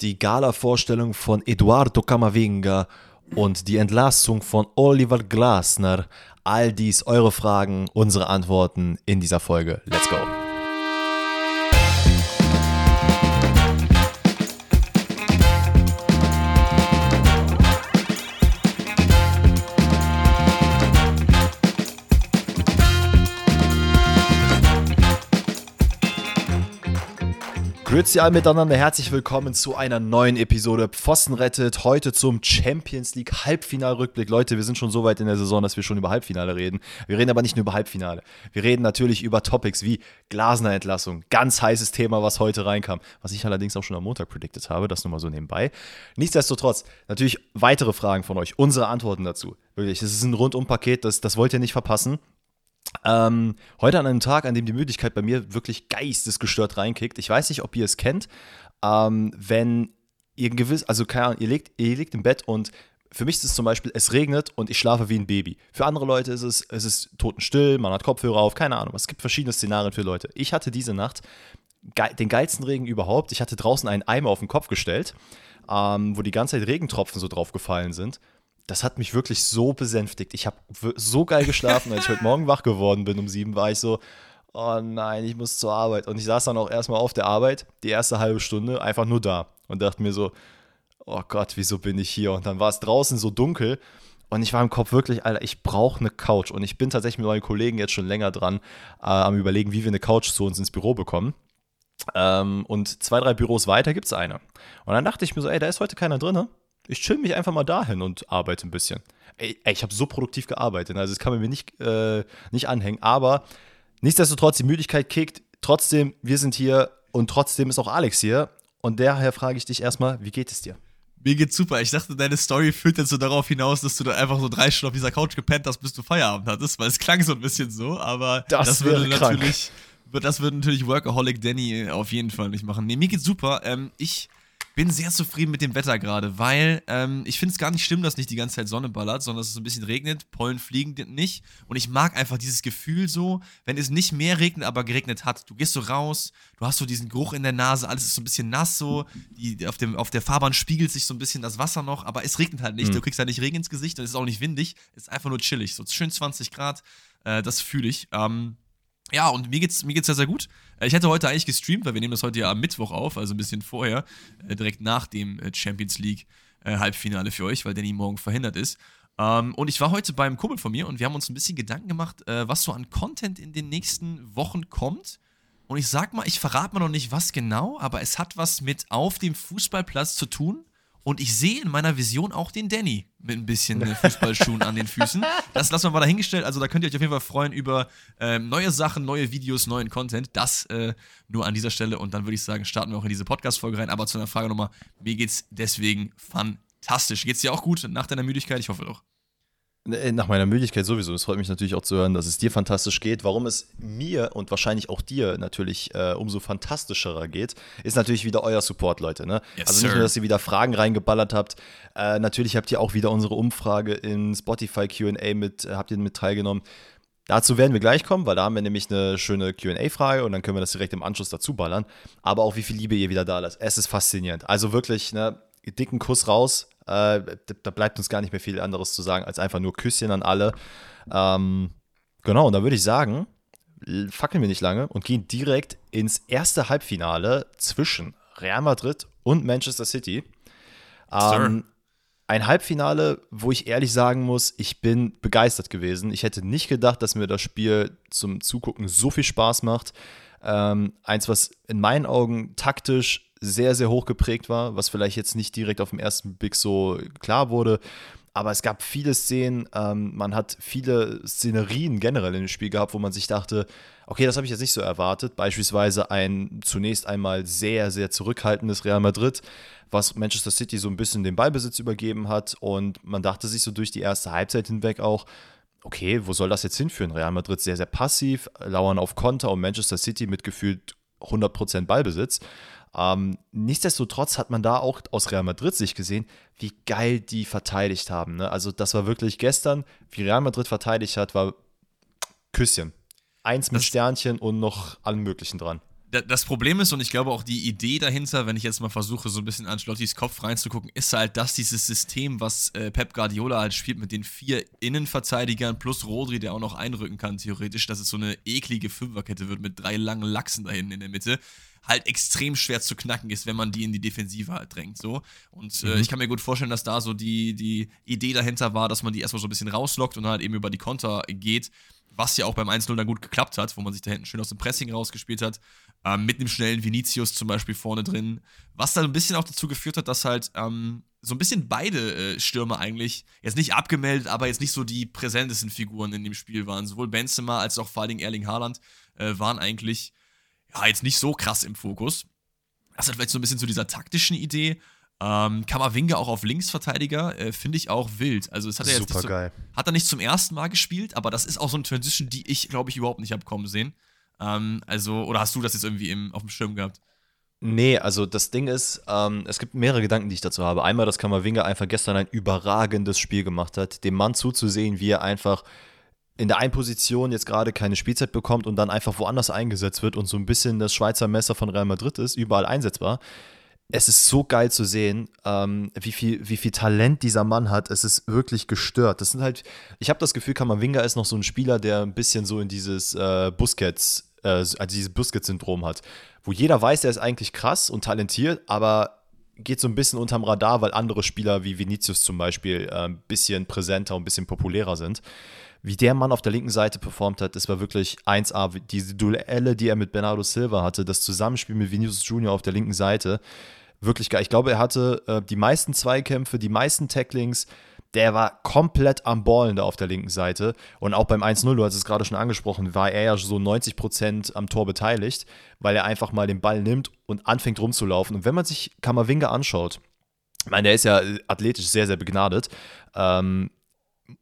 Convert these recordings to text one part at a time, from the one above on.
die Gala-Vorstellung von Eduardo Camavinga und die Entlassung von Oliver Glasner. All dies eure Fragen, unsere Antworten in dieser Folge. Let's go! Grüezi alle miteinander, herzlich willkommen zu einer neuen Episode Pfosten rettet. Heute zum Champions League Halbfinalrückblick. Leute, wir sind schon so weit in der Saison, dass wir schon über Halbfinale reden. Wir reden aber nicht nur über Halbfinale. Wir reden natürlich über Topics wie Glasner Entlassung. Ganz heißes Thema, was heute reinkam. Was ich allerdings auch schon am Montag predicted habe. Das nur mal so nebenbei. Nichtsdestotrotz, natürlich weitere Fragen von euch. Unsere Antworten dazu. Wirklich, es ist ein Rundum-Paket. Das, das wollt ihr nicht verpassen. Ähm, heute an einem Tag, an dem die Müdigkeit bei mir wirklich geistesgestört reinkickt. Ich weiß nicht, ob ihr es kennt, ähm, wenn ihr gewiss, also keine Ahnung, ihr liegt, ihr liegt im Bett und für mich ist es zum Beispiel, es regnet und ich schlafe wie ein Baby. Für andere Leute ist es, es ist totenstill, man hat Kopfhörer auf, keine Ahnung. Es gibt verschiedene Szenarien für Leute. Ich hatte diese Nacht ge den geilsten Regen überhaupt. Ich hatte draußen einen Eimer auf den Kopf gestellt, ähm, wo die ganze Zeit Regentropfen so drauf gefallen sind das hat mich wirklich so besänftigt. Ich habe so geil geschlafen, als ich heute Morgen wach geworden bin um sieben, war ich so, oh nein, ich muss zur Arbeit. Und ich saß dann auch erstmal auf der Arbeit, die erste halbe Stunde, einfach nur da und dachte mir so, oh Gott, wieso bin ich hier? Und dann war es draußen so dunkel und ich war im Kopf wirklich, Alter, ich brauche eine Couch. Und ich bin tatsächlich mit meinen Kollegen jetzt schon länger dran, äh, am Überlegen, wie wir eine Couch zu uns ins Büro bekommen. Ähm, und zwei, drei Büros weiter gibt es eine. Und dann dachte ich mir so, ey, da ist heute keiner drin. Ich chill mich einfach mal dahin und arbeite ein bisschen. Ey, ey ich habe so produktiv gearbeitet, also das kann man mir nicht, äh, nicht anhängen. Aber nichtsdestotrotz, die Müdigkeit kickt. Trotzdem, wir sind hier und trotzdem ist auch Alex hier. Und daher frage ich dich erstmal, wie geht es dir? Mir geht's super. Ich dachte, deine Story führt jetzt so darauf hinaus, dass du da einfach so drei Stunden auf dieser Couch gepennt hast, bis du Feierabend hattest, weil es klang so ein bisschen so, aber das, das würde natürlich, das würde natürlich Workaholic Danny auf jeden Fall nicht machen. Nee, mir geht's super. Ähm, ich bin sehr zufrieden mit dem Wetter gerade, weil ähm, ich finde es gar nicht schlimm, dass nicht die ganze Zeit Sonne ballert, sondern dass es ein bisschen regnet, Pollen fliegen nicht. Und ich mag einfach dieses Gefühl so, wenn es nicht mehr regnet, aber geregnet hat. Du gehst so raus, du hast so diesen Geruch in der Nase, alles ist so ein bisschen nass so, die, auf, dem, auf der Fahrbahn spiegelt sich so ein bisschen das Wasser noch, aber es regnet halt nicht. Mhm. Du kriegst halt nicht Regen ins Gesicht und es ist auch nicht windig, es ist einfach nur chillig. So schön 20 Grad, äh, das fühle ich. Ähm, ja, und mir geht's, mir geht's sehr, sehr gut. Äh, ich hätte heute eigentlich gestreamt, weil wir nehmen das heute ja am Mittwoch auf, also ein bisschen vorher, äh, direkt nach dem äh, Champions League Halbfinale für euch, weil Danny morgen verhindert ist. Ähm, und ich war heute beim Kumpel von mir und wir haben uns ein bisschen Gedanken gemacht, was so an Content in den nächsten Wochen kommt. Und ich sag mal, ich verrate mal noch nicht was genau, aber es hat was mit auf dem Fußballplatz zu tun. Und ich sehe in meiner Vision auch den Danny mit ein bisschen äh, Fußballschuhen an den Füßen. Das lassen wir mal dahingestellt. Also da könnt ihr euch auf jeden Fall freuen über ähm, neue Sachen, neue Videos, neuen Content. Das äh, nur an dieser Stelle. Und dann würde ich sagen, starten wir auch in diese Podcast-Folge rein. Aber zu einer Frage nochmal, mir geht's deswegen fantastisch. Geht's dir auch gut nach deiner Müdigkeit? Ich hoffe doch. Äh, nach meiner Müdigkeit sowieso. Es freut mich natürlich auch zu hören, dass es dir fantastisch geht. Warum es mir und wahrscheinlich auch dir natürlich äh, umso fantastischerer geht, ist natürlich wieder euer Support, Leute. Ne? Yes, also nicht nur, dass ihr wieder Fragen reingeballert habt. Äh, natürlich habt ihr auch wieder unsere Umfrage in Spotify QA mit, äh, habt ihr mit teilgenommen. Dazu werden wir gleich kommen, weil da haben wir nämlich eine schöne QA-Frage und dann können wir das direkt im Anschluss dazu ballern. Aber auch wie viel Liebe ihr wieder da lasst. Es ist faszinierend. Also wirklich, ne, dicken Kuss raus äh, da bleibt uns gar nicht mehr viel anderes zu sagen, als einfach nur Küsschen an alle. Ähm, genau, und da würde ich sagen, fackeln wir nicht lange und gehen direkt ins erste Halbfinale zwischen Real Madrid und Manchester City. Ähm, ein Halbfinale, wo ich ehrlich sagen muss, ich bin begeistert gewesen. Ich hätte nicht gedacht, dass mir das Spiel zum Zugucken so viel Spaß macht. Ähm, eins, was in meinen Augen taktisch sehr, sehr hoch geprägt war, was vielleicht jetzt nicht direkt auf dem ersten Blick so klar wurde. Aber es gab viele Szenen, ähm, man hat viele Szenerien generell in dem Spiel gehabt, wo man sich dachte, okay, das habe ich jetzt nicht so erwartet. Beispielsweise ein zunächst einmal sehr, sehr zurückhaltendes Real Madrid, was Manchester City so ein bisschen den Ballbesitz übergeben hat. Und man dachte sich so durch die erste Halbzeit hinweg auch, okay, wo soll das jetzt hinführen? Real Madrid sehr, sehr passiv, lauern auf Konter und Manchester City mit gefühlt 100% Ballbesitz. Ähm, nichtsdestotrotz hat man da auch aus Real Madrid sich gesehen, wie geil die verteidigt haben. Ne? Also das war wirklich gestern, wie Real Madrid verteidigt hat, war Küsschen. Eins mit das, Sternchen und noch allem Möglichen dran. Das Problem ist, und ich glaube auch die Idee dahinter, wenn ich jetzt mal versuche, so ein bisschen an Schlottis Kopf reinzugucken, ist halt, dass dieses System, was äh, Pep Guardiola halt spielt, mit den vier Innenverteidigern plus Rodri, der auch noch einrücken kann, theoretisch, dass es so eine eklige Fünferkette wird mit drei langen Lachsen da hinten in der Mitte, halt extrem schwer zu knacken ist, wenn man die in die Defensive halt drängt. So. Und äh, mhm. ich kann mir gut vorstellen, dass da so die, die Idee dahinter war, dass man die erstmal so ein bisschen rauslockt und halt eben über die Konter geht was ja auch beim 1-0 dann gut geklappt hat, wo man sich da hinten schön aus dem Pressing rausgespielt hat, ähm, mit einem schnellen Vinicius zum Beispiel vorne drin, was dann ein bisschen auch dazu geführt hat, dass halt ähm, so ein bisschen beide äh, Stürmer eigentlich, jetzt nicht abgemeldet, aber jetzt nicht so die präsentesten Figuren in dem Spiel waren. Sowohl Benzema als auch vor allen Dingen Erling Haaland äh, waren eigentlich, ja, jetzt nicht so krass im Fokus. Das hat vielleicht so ein bisschen zu dieser taktischen Idee ähm, Kamavinga auch auf Linksverteidiger äh, finde ich auch wild. Also es hat er jetzt Super geil. hat er nicht zum ersten Mal gespielt, aber das ist auch so eine Transition, die ich glaube ich überhaupt nicht habe kommen sehen. Ähm, also oder hast du das jetzt irgendwie im, auf dem Schirm gehabt? Nee, also das Ding ist, ähm, es gibt mehrere Gedanken, die ich dazu habe. Einmal, dass Kamavinga einfach gestern ein überragendes Spiel gemacht hat, dem Mann zuzusehen, wie er einfach in der einen Position jetzt gerade keine Spielzeit bekommt und dann einfach woanders eingesetzt wird und so ein bisschen das Schweizer Messer von Real Madrid ist, überall einsetzbar es ist so geil zu sehen, ähm, wie, viel, wie viel Talent dieser Mann hat. Es ist wirklich gestört. Das sind halt, ich habe das Gefühl, Kamavinga ist noch so ein Spieler, der ein bisschen so in dieses äh, Busquets, äh, also dieses Busquets-Syndrom hat, wo jeder weiß, er ist eigentlich krass und talentiert, aber geht so ein bisschen unterm Radar, weil andere Spieler wie Vinicius zum Beispiel äh, ein bisschen präsenter und ein bisschen populärer sind wie der Mann auf der linken Seite performt hat, das war wirklich 1A. Diese Duelle, die er mit Bernardo Silva hatte, das Zusammenspiel mit Vinicius Junior auf der linken Seite, wirklich geil. Ich glaube, er hatte äh, die meisten Zweikämpfe, die meisten Tacklings. Der war komplett am Ballen da auf der linken Seite. Und auch beim 1-0, du hast es gerade schon angesprochen, war er ja so 90% am Tor beteiligt, weil er einfach mal den Ball nimmt und anfängt rumzulaufen. Und wenn man sich Kammerwinger anschaut, ich meine, der ist ja athletisch sehr, sehr begnadet. Ähm,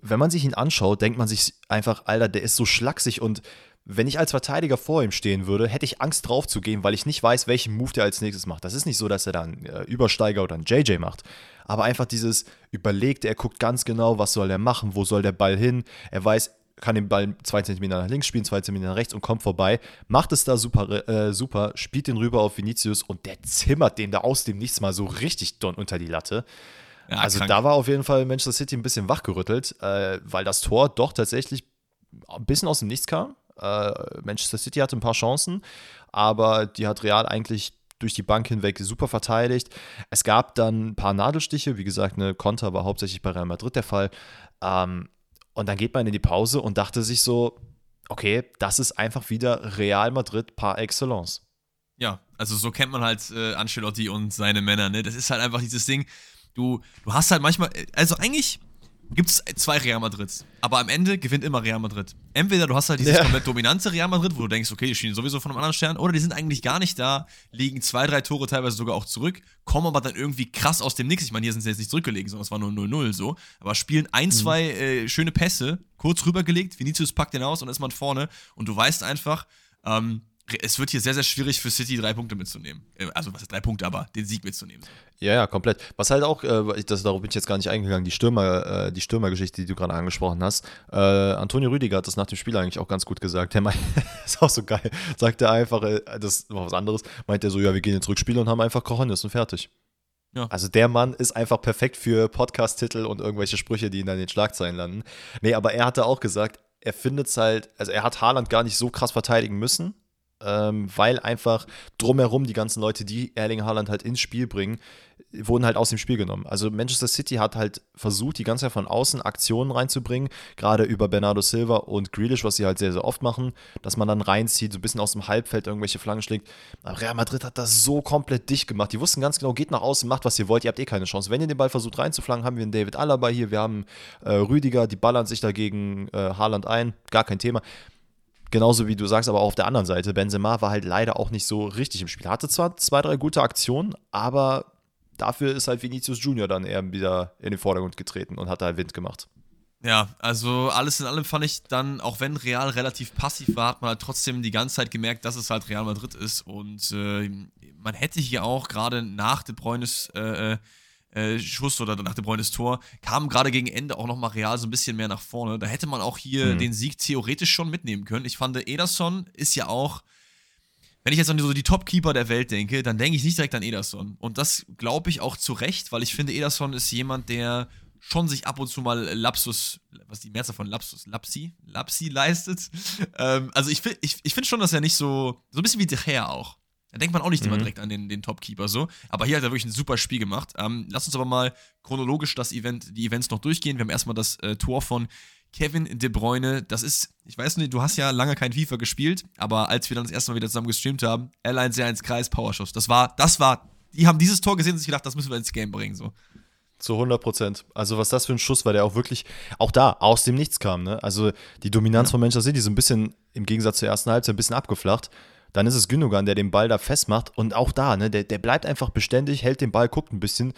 wenn man sich ihn anschaut, denkt man sich einfach, Alter, der ist so schlaksig und wenn ich als Verteidiger vor ihm stehen würde, hätte ich Angst drauf zu gehen, weil ich nicht weiß, welchen Move der als nächstes macht. Das ist nicht so, dass er dann äh, Übersteiger oder einen JJ macht, aber einfach dieses überlegte, er guckt ganz genau, was soll er machen, wo soll der Ball hin, er weiß, kann den Ball zwei Zentimeter nach links spielen, zwei Zentimeter nach rechts und kommt vorbei, macht es da super, äh, super, spielt den rüber auf Vinicius und der zimmert den da aus dem Nichts mal so richtig unter die Latte. Ja, also krank. da war auf jeden Fall Manchester City ein bisschen wachgerüttelt, äh, weil das Tor doch tatsächlich ein bisschen aus dem Nichts kam. Äh, Manchester City hatte ein paar Chancen, aber die hat Real eigentlich durch die Bank hinweg super verteidigt. Es gab dann ein paar Nadelstiche, wie gesagt, eine Konter war hauptsächlich bei Real Madrid der Fall. Ähm, und dann geht man in die Pause und dachte sich so, okay, das ist einfach wieder Real Madrid par excellence. Ja, also so kennt man halt äh, Ancelotti und seine Männer, ne? Das ist halt einfach dieses Ding, du, du hast halt manchmal, also eigentlich gibt es zwei Real Madrids, aber am Ende gewinnt immer Real Madrid. Entweder du hast halt dieses ja. komplett dominante Real Madrid, wo du denkst, okay, die stehen sowieso von einem anderen Stern, oder die sind eigentlich gar nicht da, liegen zwei, drei Tore teilweise sogar auch zurück, kommen aber dann irgendwie krass aus dem Nix. Ich meine, hier sind sie jetzt nicht zurückgelegen, sondern es war nur 0-0 so, aber spielen ein, mhm. zwei äh, schöne Pässe, kurz rübergelegt, Vinicius packt den aus und ist man vorne und du weißt einfach, ähm, es wird hier sehr, sehr schwierig für City drei Punkte mitzunehmen. Äh, also, was ist drei Punkte, aber den Sieg mitzunehmen. Ja, ja, komplett. Was halt auch, äh, das, darauf bin ich jetzt gar nicht eingegangen, die Stürmer, äh, die Stürmergeschichte, die du gerade angesprochen hast. Äh, Antonio Rüdiger hat das nach dem Spiel eigentlich auch ganz gut gesagt. Der meint, ist auch so geil. Sagt er einfach, äh, das war was anderes, meint er so, ja, wir gehen ins Rückspiel und haben einfach Cojones und fertig. Ja. Also der Mann ist einfach perfekt für Podcast-Titel und irgendwelche Sprüche, die in den Schlagzeilen landen. Nee, aber er hatte auch gesagt, er findet es halt, also er hat Haaland gar nicht so krass verteidigen müssen, ähm, weil einfach drumherum die ganzen Leute, die Erling Haaland halt ins Spiel bringen, wurden halt aus dem Spiel genommen. Also Manchester City hat halt versucht, die ganze Zeit von außen Aktionen reinzubringen, gerade über Bernardo Silva und Grealish, was sie halt sehr, sehr oft machen, dass man dann reinzieht, so ein bisschen aus dem Halbfeld irgendwelche Flanken schlägt. Aber Real Madrid hat das so komplett dicht gemacht. Die wussten ganz genau, geht nach außen, macht, was ihr wollt, ihr habt eh keine Chance. Wenn ihr den Ball versucht reinzuflanken, haben wir einen David Alaba hier, wir haben äh, Rüdiger, die ballern sich dagegen äh, Haaland ein, gar kein Thema. Genauso wie du sagst, aber auch auf der anderen Seite, Benzema war halt leider auch nicht so richtig im Spiel. Hatte zwar zwei, drei gute Aktionen, aber dafür ist halt Vinicius Junior dann eher wieder in den Vordergrund getreten und hat da halt Wind gemacht. Ja, also alles in allem fand ich dann, auch wenn Real relativ passiv war, hat man halt trotzdem die ganze Zeit gemerkt, dass es halt Real Madrid ist. Und äh, man hätte hier auch gerade nach De Bruynes äh, äh Schuss oder nach dem Bruynes Tor, kam gerade gegen Ende auch nochmal Real so ein bisschen mehr nach vorne. Da hätte man auch hier mhm. den Sieg theoretisch schon mitnehmen können. Ich fand, Ederson ist ja auch wenn ich jetzt an so die Top-Keeper der Welt denke, dann denke ich nicht direkt an Ederson. Und das glaube ich auch zu Recht, weil ich finde, Ederson ist jemand, der schon sich ab und zu mal Lapsus, was die Mehrzahl von Lapsus, Lapsi, Lapsi leistet. Ähm, also ich, ich, ich finde schon, dass er nicht so, so ein bisschen wie De Gea auch. Da denkt man auch nicht mhm. immer direkt an den, den Topkeeper so. Aber hier hat er wirklich ein super Spiel gemacht. Ähm, lass uns aber mal chronologisch das Event, die Events noch durchgehen. Wir haben erstmal das äh, Tor von Kevin De Bruyne. Das ist, ich weiß nicht, du hast ja lange kein FIFA gespielt, aber als wir dann das erste Mal wieder zusammen gestreamt haben, Airlines 1 Kreis Powerschuss. Das war, das war, die haben dieses Tor gesehen und sich gedacht, das müssen wir ins Game bringen. So. Zu 100 Prozent. Also, was das für ein Schuss war, der auch wirklich auch da aus dem Nichts kam. Ne? Also, die Dominanz ja. von Manchester City so ein bisschen im Gegensatz zur ersten Halbzeit ein bisschen abgeflacht. Dann ist es Gündogan, der den Ball da festmacht und auch da, ne, der, der bleibt einfach beständig, hält den Ball, guckt ein bisschen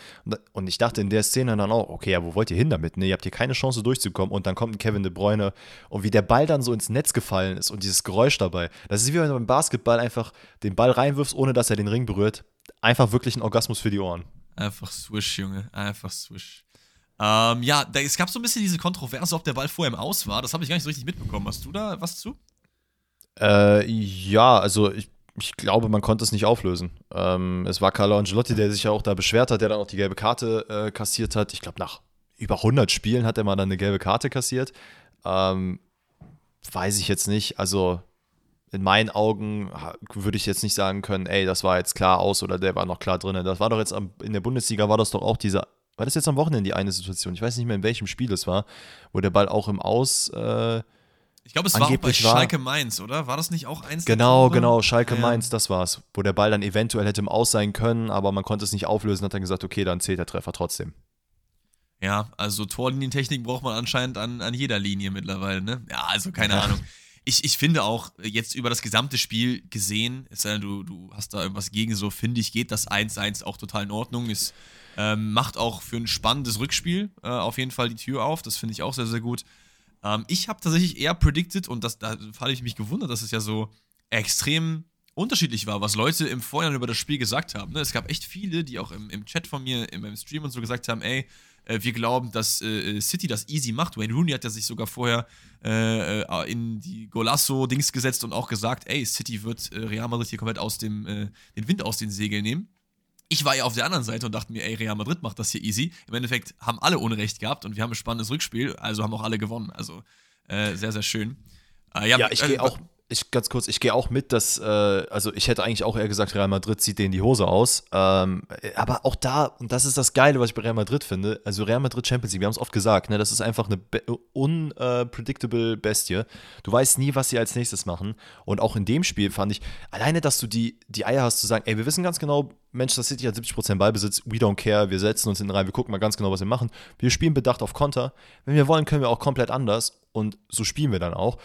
und ich dachte in der Szene dann auch, okay, ja, wo wollt ihr hin damit? Ne, ihr habt hier keine Chance durchzukommen und dann kommt ein Kevin De Bruyne und wie der Ball dann so ins Netz gefallen ist und dieses Geräusch dabei, das ist wie wenn du beim Basketball einfach den Ball reinwirfst, ohne dass er den Ring berührt. Einfach wirklich ein Orgasmus für die Ohren. Einfach Swish, Junge, einfach Swish. Ähm, ja, da, es gab so ein bisschen diese Kontroverse, ob der Ball vorher im Aus war. Das habe ich gar nicht so richtig mitbekommen. Hast du da was zu? Äh, ja, also ich, ich glaube, man konnte es nicht auflösen. Ähm, es war Carlo Angelotti, der sich ja auch da beschwert hat, der dann auch die gelbe Karte äh, kassiert hat. Ich glaube, nach über 100 Spielen hat er mal dann eine gelbe Karte kassiert. Ähm, weiß ich jetzt nicht. Also in meinen Augen würde ich jetzt nicht sagen können, ey, das war jetzt klar aus oder der war noch klar drin. Das war doch jetzt am, in der Bundesliga war das doch auch dieser, war das jetzt am Wochenende die eine Situation? Ich weiß nicht mehr, in welchem Spiel es war, wo der Ball auch im Aus äh, ich glaube, es war auch bei Schalke Mainz, oder? War das nicht auch eins? Genau, genau, Schalke ja. Mainz, das war's. Wo der Ball dann eventuell hätte im Aus sein können, aber man konnte es nicht auflösen, hat dann gesagt, okay, dann zählt der Treffer trotzdem. Ja, also Torlinientechnik braucht man anscheinend an, an jeder Linie mittlerweile, ne? Ja, also keine ja. Ahnung. Ich, ich finde auch, jetzt über das gesamte Spiel gesehen, es sei denn, du, du hast da irgendwas gegen, so finde ich, geht das 1-1 auch total in Ordnung. Es ähm, macht auch für ein spannendes Rückspiel äh, auf jeden Fall die Tür auf. Das finde ich auch sehr, sehr gut. Ähm, ich habe tatsächlich eher predicted, und das, da habe ich mich gewundert, dass es ja so extrem unterschiedlich war, was Leute im Vorhinein über das Spiel gesagt haben. Ne? Es gab echt viele, die auch im, im Chat von mir, in meinem Stream und so gesagt haben, ey, äh, wir glauben, dass äh, City das easy macht. Wayne Rooney hat ja sich sogar vorher äh, äh in die Golasso-Dings gesetzt und auch gesagt, ey, City wird äh, Real Madrid hier komplett aus dem, äh, den Wind aus den Segeln nehmen. Ich war ja auf der anderen Seite und dachte mir, ey, Real Madrid macht das hier easy. Im Endeffekt haben alle Unrecht gehabt und wir haben ein spannendes Rückspiel, also haben auch alle gewonnen. Also äh, sehr, sehr schön. Äh, ja, ja, ich gehe äh, auch ich ganz kurz, ich gehe auch mit, dass, äh, also ich hätte eigentlich auch eher gesagt, Real Madrid zieht denen die Hose aus. Ähm, aber auch da, und das ist das Geile, was ich bei Real Madrid finde, also Real Madrid Champions League, wir haben es oft gesagt, ne, das ist einfach eine unpredictable uh, Bestie. Du weißt nie, was sie als nächstes machen. Und auch in dem Spiel fand ich, alleine, dass du die, die Eier hast zu sagen, ey, wir wissen ganz genau, Manchester City hat 70% Ballbesitz, we don't care, wir setzen uns hinten rein, wir gucken mal ganz genau, was wir machen. Wir spielen bedacht auf Konter. Wenn wir wollen, können wir auch komplett anders. Und so spielen wir dann auch.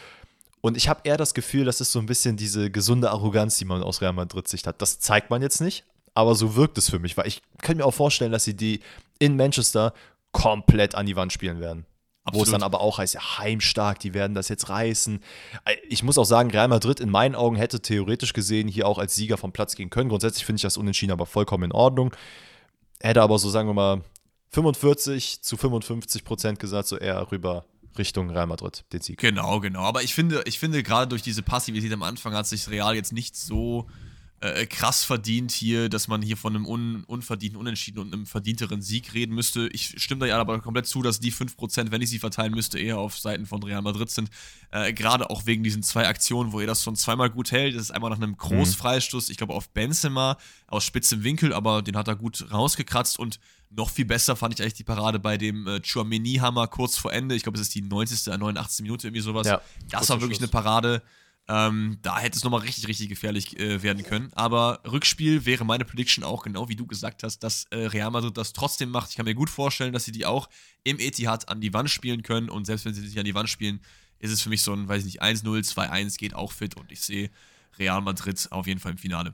Und ich habe eher das Gefühl, das ist so ein bisschen diese gesunde Arroganz, die man aus Real Madrid Sicht hat. Das zeigt man jetzt nicht, aber so wirkt es für mich, weil ich kann mir auch vorstellen, dass sie die in Manchester komplett an die Wand spielen werden. Absolut. Wo es dann aber auch heißt, ja, heimstark, die werden das jetzt reißen. Ich muss auch sagen, Real Madrid in meinen Augen hätte theoretisch gesehen hier auch als Sieger vom Platz gehen können. Grundsätzlich finde ich das Unentschieden aber vollkommen in Ordnung. Hätte aber so, sagen wir mal, 45 zu 55 Prozent gesagt, so eher rüber Richtung Real Madrid, den Sieg. Genau, genau. Aber ich finde, ich finde gerade durch diese Passivität am Anfang hat sich Real jetzt nicht so äh, krass verdient hier, dass man hier von einem un unverdienten Unentschieden und einem verdienteren Sieg reden müsste. Ich stimme da ja aber komplett zu, dass die 5%, wenn ich sie verteilen müsste, eher auf Seiten von Real Madrid sind. Äh, Gerade auch wegen diesen zwei Aktionen, wo er das schon zweimal gut hält. Das ist einmal nach einem Großfreistoß, ich glaube auf Benzema aus spitzem Winkel, aber den hat er gut rausgekratzt und noch viel besser fand ich eigentlich die Parade bei dem äh, Chouameni-Hammer kurz vor Ende. Ich glaube, es ist die 90., 89. Minute, irgendwie sowas. Ja, das war wirklich Schluss. eine Parade. Ähm, da hätte es nochmal richtig, richtig gefährlich äh, werden können. Aber Rückspiel wäre meine Prediction auch genau wie du gesagt hast, dass äh, Real Madrid das trotzdem macht. Ich kann mir gut vorstellen, dass sie die auch im Etihad an die Wand spielen können. Und selbst wenn sie sich an die Wand spielen, ist es für mich so ein, weiß ich nicht, 1-0, 2-1 geht auch fit. Und ich sehe Real Madrid auf jeden Fall im Finale.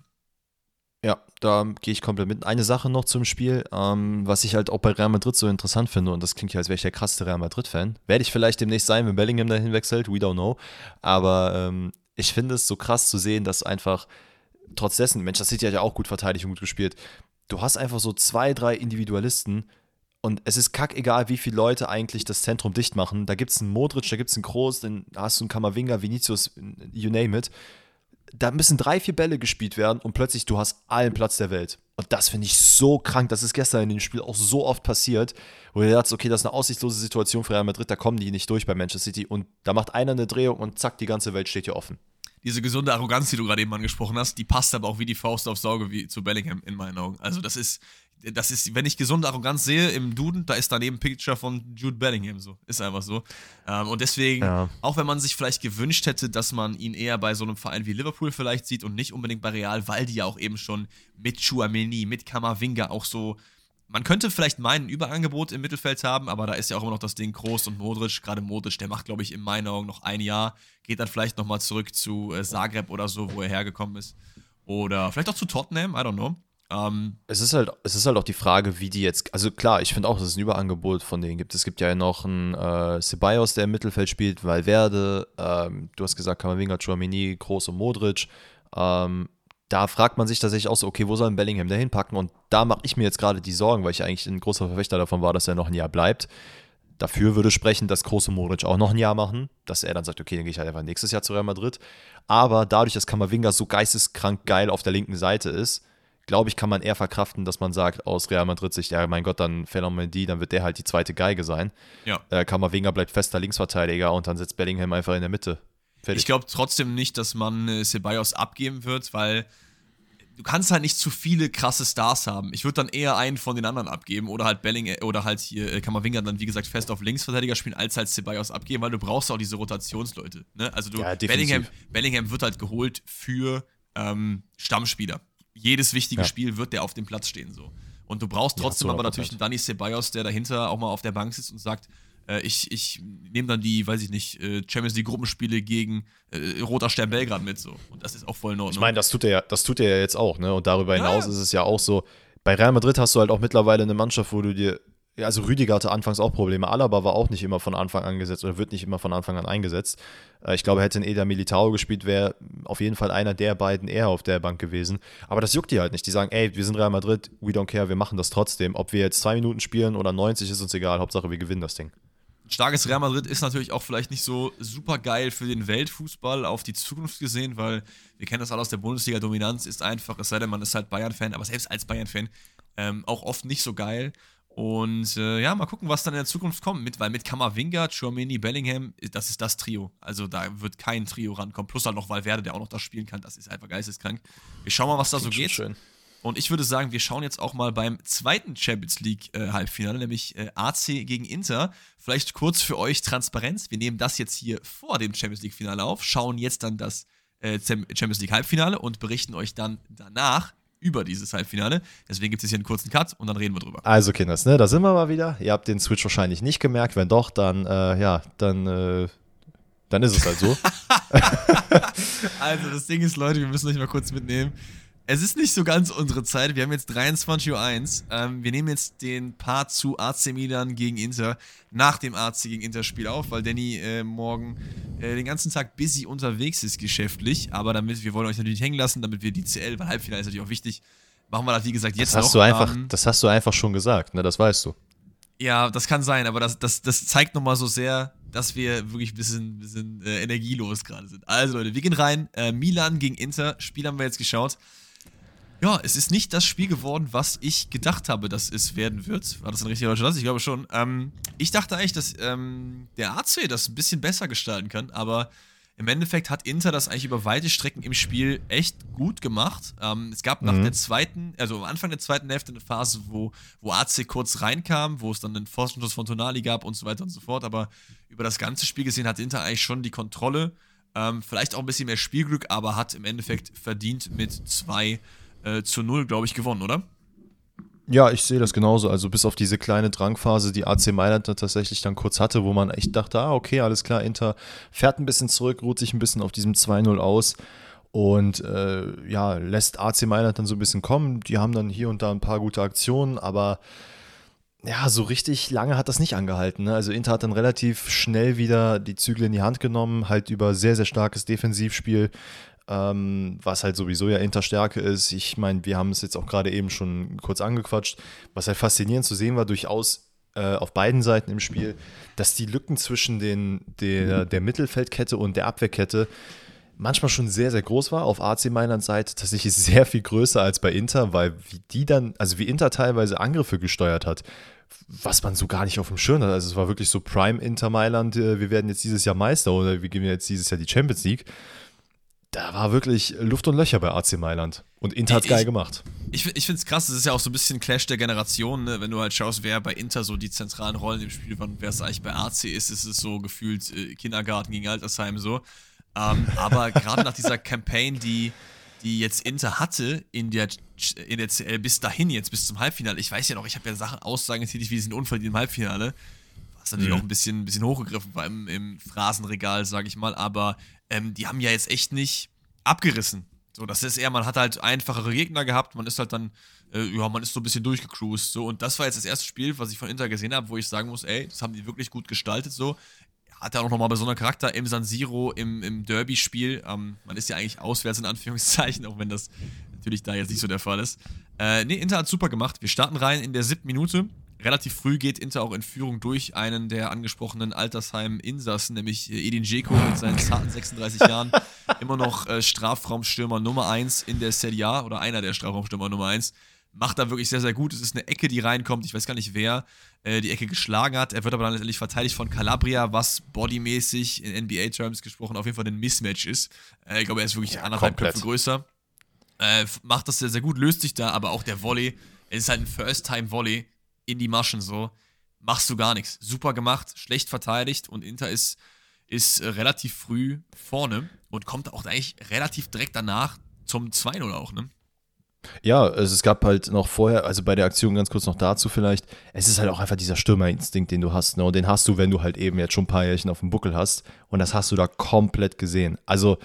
Ja, da gehe ich komplett mit. Eine Sache noch zum Spiel, ähm, was ich halt auch bei Real Madrid so interessant finde, und das klingt ja, als wäre ich der krasseste Real Madrid-Fan. Werde ich vielleicht demnächst sein, wenn Bellingham dahin wechselt, we don't know. Aber ähm, ich finde es so krass zu sehen, dass einfach trotz dessen, Manchester City hat ja auch gut verteidigt und gut gespielt. Du hast einfach so zwei, drei Individualisten und es ist kackegal, wie viele Leute eigentlich das Zentrum dicht machen. Da gibt es einen Modric, da gibt es einen Kroos, dann hast du einen Kamavinga, Vinicius, you name it da müssen drei, vier Bälle gespielt werden und plötzlich du hast allen Platz der Welt. Und das finde ich so krank. Das ist gestern in dem Spiel auch so oft passiert, wo du sagst, okay, das ist eine aussichtslose Situation für Real Madrid, da kommen die nicht durch bei Manchester City und da macht einer eine Drehung und zack, die ganze Welt steht hier offen. Diese gesunde Arroganz, die du gerade eben angesprochen hast, die passt aber auch wie die Faust aufs Auge wie zu Bellingham in meinen Augen. Also das ist, das ist, wenn ich gesunde Arroganz sehe im Duden, da ist daneben ein Picture von Jude Bellingham so. Ist einfach so. Ähm, und deswegen, ja. auch wenn man sich vielleicht gewünscht hätte, dass man ihn eher bei so einem Verein wie Liverpool vielleicht sieht und nicht unbedingt bei Real, weil die ja auch eben schon mit Chouameni, mit Kamavinga auch so man könnte vielleicht meinen Überangebot im Mittelfeld haben, aber da ist ja auch immer noch das Ding Groß und Modric. Gerade Modric, der macht, glaube ich, in meinen Augen noch ein Jahr, geht dann vielleicht nochmal zurück zu äh, Zagreb oder so, wo er hergekommen ist. Oder vielleicht auch zu Tottenham, I don't know. Ähm, es, ist halt, es ist halt auch die Frage, wie die jetzt. Also klar, ich finde auch, dass es ein Überangebot von denen gibt. Es gibt ja noch einen äh, Ceballos, der im Mittelfeld spielt, Valverde, ähm, du hast gesagt, Kamavinga, Chouamini, Groß und Modric. Ähm, da fragt man sich tatsächlich auch so, okay, wo soll ein Bellingham da hinpacken? Und da mache ich mir jetzt gerade die Sorgen, weil ich eigentlich ein großer Verfechter davon war, dass er noch ein Jahr bleibt. Dafür würde sprechen, dass große Modric auch noch ein Jahr machen, dass er dann sagt, okay, dann gehe ich halt einfach nächstes Jahr zu Real Madrid. Aber dadurch, dass Kamavinga so geisteskrank geil auf der linken Seite ist, glaube ich, kann man eher verkraften, dass man sagt, aus Real Madrid Sicht, ja, mein Gott, dann Phänomenie, dann wird der halt die zweite Geige sein. Ja. Äh, Kamavinga bleibt fester Linksverteidiger und dann sitzt Bellingham einfach in der Mitte. Fertig. Ich glaube trotzdem nicht, dass man äh, Ceballos abgeben wird, weil du kannst halt nicht zu viele krasse Stars haben. Ich würde dann eher einen von den anderen abgeben oder halt Belling oder halt hier äh, Kammerwinger dann wie gesagt fest auf Linksverteidiger spielen, als halt Ceballos abgeben, weil du brauchst auch diese Rotationsleute. Ne? Also du, ja, Bellingham, Bellingham wird halt geholt für ähm, Stammspieler jedes wichtige ja. Spiel wird der auf dem Platz stehen so. Und du brauchst trotzdem ja, aber natürlich einen Danny Ceballos, der dahinter auch mal auf der Bank sitzt und sagt, äh, ich, ich nehme dann die, weiß ich nicht, äh, Champions League Gruppenspiele gegen äh, Roter Stern Belgrad mit so. Und das ist auch voll in Ordnung. Ich meine, das tut er ja, das tut er ja jetzt auch, ne? Und darüber hinaus ja. ist es ja auch so, bei Real Madrid hast du halt auch mittlerweile eine Mannschaft, wo du dir also Rüdiger hatte anfangs auch Probleme. Alaba war auch nicht immer von Anfang an gesetzt oder wird nicht immer von Anfang an eingesetzt. Äh, ich glaube, hätte ein Eder Militao gespielt, wäre auf jeden Fall einer der beiden eher auf der Bank gewesen. Aber das juckt die halt nicht. Die sagen, ey, wir sind Real Madrid, we don't care, wir machen das trotzdem. Ob wir jetzt zwei Minuten spielen oder 90, ist uns egal. Hauptsache, wir gewinnen das Ding. Starkes Real Madrid ist natürlich auch vielleicht nicht so super geil für den Weltfußball auf die Zukunft gesehen, weil wir kennen das alle aus der Bundesliga. Dominanz ist einfach, es sei denn, man ist halt Bayern-Fan, aber selbst als Bayern-Fan ähm, auch oft nicht so geil. Und äh, ja, mal gucken, was dann in der Zukunft kommt. Mit, weil mit Kamavinga, Chouameni, Bellingham, das ist das Trio. Also da wird kein Trio rankommen. Plus halt noch Valverde, der auch noch das spielen kann. Das ist einfach geisteskrank. Wir schauen mal, was da so geht. Schön. Und ich würde sagen, wir schauen jetzt auch mal beim zweiten Champions League äh, Halbfinale, nämlich äh, AC gegen Inter. Vielleicht kurz für euch Transparenz. Wir nehmen das jetzt hier vor dem Champions League Finale auf, schauen jetzt dann das äh, Champions League Halbfinale und berichten euch dann danach über dieses Halbfinale. Deswegen gibt es hier einen kurzen Cut und dann reden wir drüber. Also, Kinders, ne, da sind wir mal wieder. Ihr habt den Switch wahrscheinlich nicht gemerkt. Wenn doch, dann, äh, ja, dann, äh, dann ist es halt so. also, das Ding ist, Leute, wir müssen euch mal kurz mitnehmen. Es ist nicht so ganz unsere Zeit. Wir haben jetzt 23.01 Uhr. Ähm, wir nehmen jetzt den Part zu AC Milan gegen Inter nach dem AC gegen Inter-Spiel auf, weil Danny äh, morgen äh, den ganzen Tag busy unterwegs ist geschäftlich. Aber damit, wir wollen euch natürlich hängen lassen, damit wir die CL, weil Halbfinale ist natürlich auch wichtig, machen wir das, wie gesagt, jetzt das hast noch. Du einfach, ähm, das hast du einfach schon gesagt, ne? Das weißt du. Ja, das kann sein, aber das, das, das zeigt nochmal so sehr, dass wir wirklich ein bisschen, bisschen äh, energielos gerade sind. Also Leute, wir gehen rein. Äh, Milan gegen Inter, Spiel haben wir jetzt geschaut. Ja, es ist nicht das Spiel geworden, was ich gedacht habe, dass es werden wird. War das ein richtiger deutscher Satz? Ich glaube schon. Ähm, ich dachte eigentlich, dass ähm, der AC das ein bisschen besser gestalten kann, aber im Endeffekt hat Inter das eigentlich über weite Strecken im Spiel echt gut gemacht. Ähm, es gab nach mhm. der zweiten, also am Anfang der zweiten Hälfte eine Phase, wo, wo AC kurz reinkam, wo es dann einen Pfostenschuss von Tonali gab und so weiter und so fort. Aber über das ganze Spiel gesehen hat Inter eigentlich schon die Kontrolle. Ähm, vielleicht auch ein bisschen mehr Spielglück, aber hat im Endeffekt verdient mit zwei äh, zu null, glaube ich, gewonnen, oder? Ja, ich sehe das genauso. Also bis auf diese kleine Drangphase, die AC Mailand da tatsächlich dann kurz hatte, wo man echt dachte, ah, okay, alles klar, Inter fährt ein bisschen zurück, ruht sich ein bisschen auf diesem 2-0 aus und äh, ja, lässt AC Mailand dann so ein bisschen kommen. Die haben dann hier und da ein paar gute Aktionen, aber ja, so richtig lange hat das nicht angehalten. Ne? Also Inter hat dann relativ schnell wieder die Zügel in die Hand genommen, halt über sehr, sehr starkes Defensivspiel ähm, was halt sowieso ja Interstärke ist. Ich meine, wir haben es jetzt auch gerade eben schon kurz angequatscht. Was halt faszinierend zu sehen war, durchaus äh, auf beiden Seiten im Spiel, dass die Lücken zwischen den, der, der Mittelfeldkette und der Abwehrkette manchmal schon sehr, sehr groß war. Auf AC Mailand Seite tatsächlich sehr viel größer als bei Inter, weil wie die dann, also wie Inter teilweise Angriffe gesteuert hat, was man so gar nicht auf dem Schirm hat. Also es war wirklich so Prime Inter Mailand, äh, wir werden jetzt dieses Jahr Meister oder wir geben jetzt dieses Jahr die Champions League. Da war wirklich Luft und Löcher bei AC Mailand. Und Inter hat geil gemacht. Ich, ich finde es krass, das ist ja auch so ein bisschen Clash der Generation, ne? wenn du halt schaust, wer bei Inter so die zentralen Rollen im Spiel war und wer es eigentlich bei AC ist, ist es so gefühlt äh, Kindergarten gegen Altersheim so. Ähm, aber gerade nach dieser Campaign, die, die jetzt Inter hatte in der, in der CL bis dahin jetzt, bis zum Halbfinale, ich weiß ja noch, ich habe ja Sachen Aussagen getätigt, wie diesen Unfall im Halbfinale, was natürlich mhm. auch ein bisschen, ein bisschen hochgegriffen war im, im Phrasenregal, sage ich mal, aber ähm, die haben ja jetzt echt nicht abgerissen. So, das ist eher, man hat halt einfachere Gegner gehabt, man ist halt dann, äh, ja, man ist so ein bisschen durchgecruised, so. Und das war jetzt das erste Spiel, was ich von Inter gesehen habe, wo ich sagen muss, ey, das haben die wirklich gut gestaltet, so. Hat ja auch nochmal besonderen Charakter im San Siro, im, im Derby-Spiel. Ähm, man ist ja eigentlich auswärts in Anführungszeichen, auch wenn das natürlich da jetzt nicht so der Fall ist. Äh, nee, Inter hat super gemacht. Wir starten rein in der siebten Minute relativ früh geht Inter auch in Führung durch einen der angesprochenen Altersheim-Insassen, nämlich äh, Edin Dzeko mit seinen zarten 36 Jahren. Immer noch äh, Strafraumstürmer Nummer 1 in der Serie A oder einer der Strafraumstürmer Nummer 1. Macht da wirklich sehr, sehr gut. Es ist eine Ecke, die reinkommt. Ich weiß gar nicht, wer äh, die Ecke geschlagen hat. Er wird aber dann letztendlich verteidigt von Calabria, was bodymäßig in NBA-Terms gesprochen auf jeden Fall ein Mismatch ist. Äh, ich glaube, er ist wirklich ja, anderthalb komplett. Köpfe größer. Äh, macht das sehr, sehr gut, löst sich da, aber auch der Volley. Es ist halt ein First-Time-Volley in die Maschen so, machst du gar nichts. Super gemacht, schlecht verteidigt und Inter ist, ist äh, relativ früh vorne und kommt auch eigentlich relativ direkt danach zum 2-0 auch, ne? Ja, also es gab halt noch vorher, also bei der Aktion ganz kurz noch dazu vielleicht, es ist halt auch einfach dieser Stürmerinstinkt, den du hast, ne? Und den hast du, wenn du halt eben jetzt schon ein paar Jährchen auf dem Buckel hast. Und das hast du da komplett gesehen. Also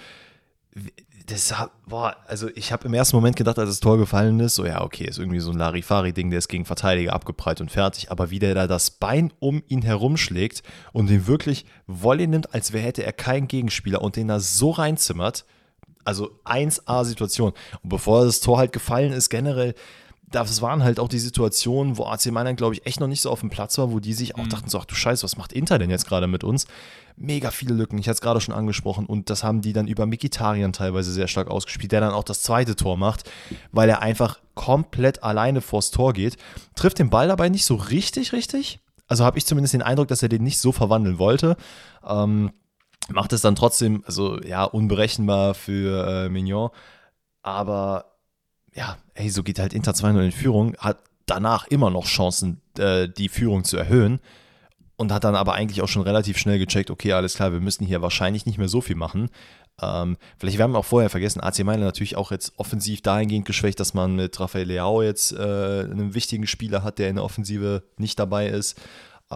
das boah, also ich habe im ersten Moment gedacht, als das Tor gefallen ist, so ja, okay, ist irgendwie so ein Larifari-Ding, der ist gegen Verteidiger abgeprallt und fertig, aber wie der da das Bein um ihn herumschlägt und den wirklich Volley nimmt, als wäre hätte er keinen Gegenspieler und den da so reinzimmert, also 1A-Situation. Und bevor das Tor halt gefallen ist, generell, das waren halt auch die Situationen, wo AC Mailand, glaube ich, echt noch nicht so auf dem Platz war, wo die sich auch mhm. dachten, so, ach du Scheiße, was macht Inter denn jetzt gerade mit uns? Mega viele Lücken, ich hatte es gerade schon angesprochen und das haben die dann über Mikitarian teilweise sehr stark ausgespielt, der dann auch das zweite Tor macht, weil er einfach komplett alleine vors Tor geht, trifft den Ball dabei nicht so richtig, richtig. Also habe ich zumindest den Eindruck, dass er den nicht so verwandeln wollte. Ähm, macht es dann trotzdem, also ja, unberechenbar für äh, Mignon. Aber ja, ey, so geht halt Inter 2-0 in Führung, hat danach immer noch Chancen, äh, die Führung zu erhöhen und hat dann aber eigentlich auch schon relativ schnell gecheckt, okay, alles klar, wir müssen hier wahrscheinlich nicht mehr so viel machen. Ähm, vielleicht wir auch vorher vergessen, AC Mailand natürlich auch jetzt offensiv dahingehend geschwächt, dass man mit Rafael Leao jetzt äh, einen wichtigen Spieler hat, der in der Offensive nicht dabei ist.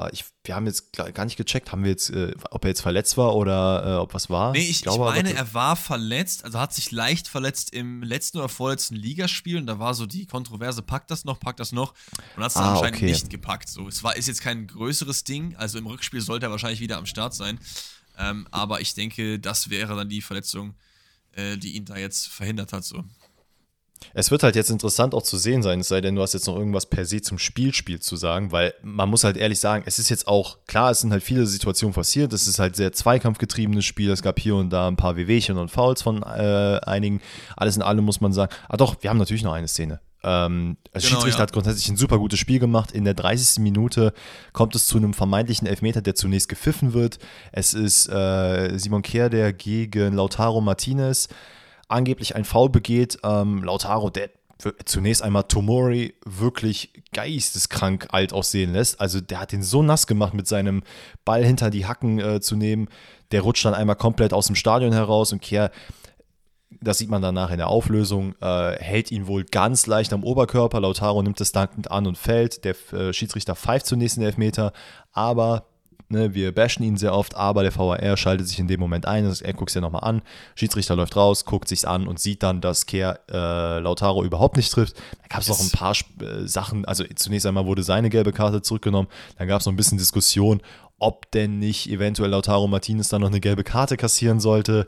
Äh, ich, wir haben jetzt gar nicht gecheckt, haben wir jetzt, äh, ob er jetzt verletzt war oder äh, ob was war. Nee, ich, ich, glaube, ich meine, er war verletzt, also hat sich leicht verletzt im letzten oder vorletzten Ligaspiel und da war so die Kontroverse, packt das noch, packt das noch und hat es ah, anscheinend okay. nicht gepackt. So, es war, ist jetzt kein größeres Ding, also im Rückspiel sollte er wahrscheinlich wieder am Start sein. Ähm, aber ich denke, das wäre dann die Verletzung, äh, die ihn da jetzt verhindert hat. So. Es wird halt jetzt interessant auch zu sehen sein, es sei denn, du hast jetzt noch irgendwas per se zum Spielspiel zu sagen, weil man muss halt ehrlich sagen, es ist jetzt auch, klar, es sind halt viele Situationen passiert, es ist halt sehr zweikampfgetriebenes Spiel, es gab hier und da ein paar Wehwehchen und Fouls von äh, einigen, alles in allem muss man sagen, ah doch, wir haben natürlich noch eine Szene. Ähm, als genau, Schiedsrichter ja. hat grundsätzlich ein super gutes Spiel gemacht. In der 30. Minute kommt es zu einem vermeintlichen Elfmeter, der zunächst gepfiffen wird. Es ist äh, Simon Kehr, der gegen Lautaro Martinez angeblich ein Foul begeht. Ähm, Lautaro, der zunächst einmal Tomori wirklich geisteskrank alt aussehen lässt. Also der hat ihn so nass gemacht, mit seinem Ball hinter die Hacken äh, zu nehmen. Der rutscht dann einmal komplett aus dem Stadion heraus und Kehr, das sieht man danach in der Auflösung, äh, hält ihn wohl ganz leicht am Oberkörper. Lautaro nimmt es dankend an und fällt. Der äh, Schiedsrichter pfeift zunächst den Elfmeter, aber Ne, wir bashen ihn sehr oft, aber der VAR schaltet sich in dem Moment ein. Er guckt es ja nochmal an. Schiedsrichter läuft raus, guckt sich's an und sieht dann, dass Kehr äh, Lautaro überhaupt nicht trifft. Da gab es noch ein paar äh, Sachen. Also zunächst einmal wurde seine gelbe Karte zurückgenommen. Dann gab es noch ein bisschen Diskussion, ob denn nicht eventuell Lautaro Martinez dann noch eine gelbe Karte kassieren sollte.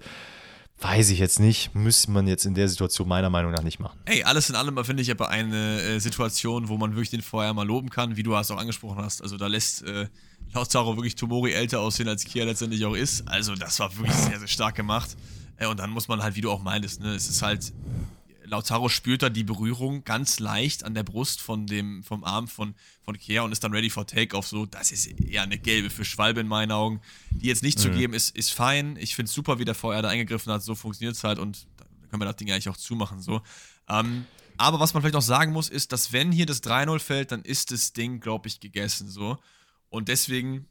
Weiß ich jetzt nicht. Müsste man jetzt in der Situation meiner Meinung nach nicht machen. Ey, alles in allem finde ich aber eine äh, Situation, wo man wirklich den vorher mal loben kann, wie du es auch angesprochen hast. Also da lässt äh, Lautaro wirklich Tomori älter aussehen, als Kia letztendlich auch ist. Also das war wirklich sehr, sehr stark gemacht. Ja, und dann muss man halt, wie du auch meintest, ne, es ist halt, Lautaro spürt da die Berührung ganz leicht an der Brust von dem, vom Arm von, von Kea und ist dann ready for Takeoff. So, das ist eher eine gelbe für Schwalbe in meinen Augen. Die jetzt nicht mhm. zu geben, ist, ist fein. Ich finde es super, wie der VR da eingegriffen hat. So funktioniert es halt und da können wir das Ding eigentlich auch zumachen. So. Ähm, aber was man vielleicht noch sagen muss, ist, dass wenn hier das 3-0 fällt, dann ist das Ding, glaube ich, gegessen. So. Und deswegen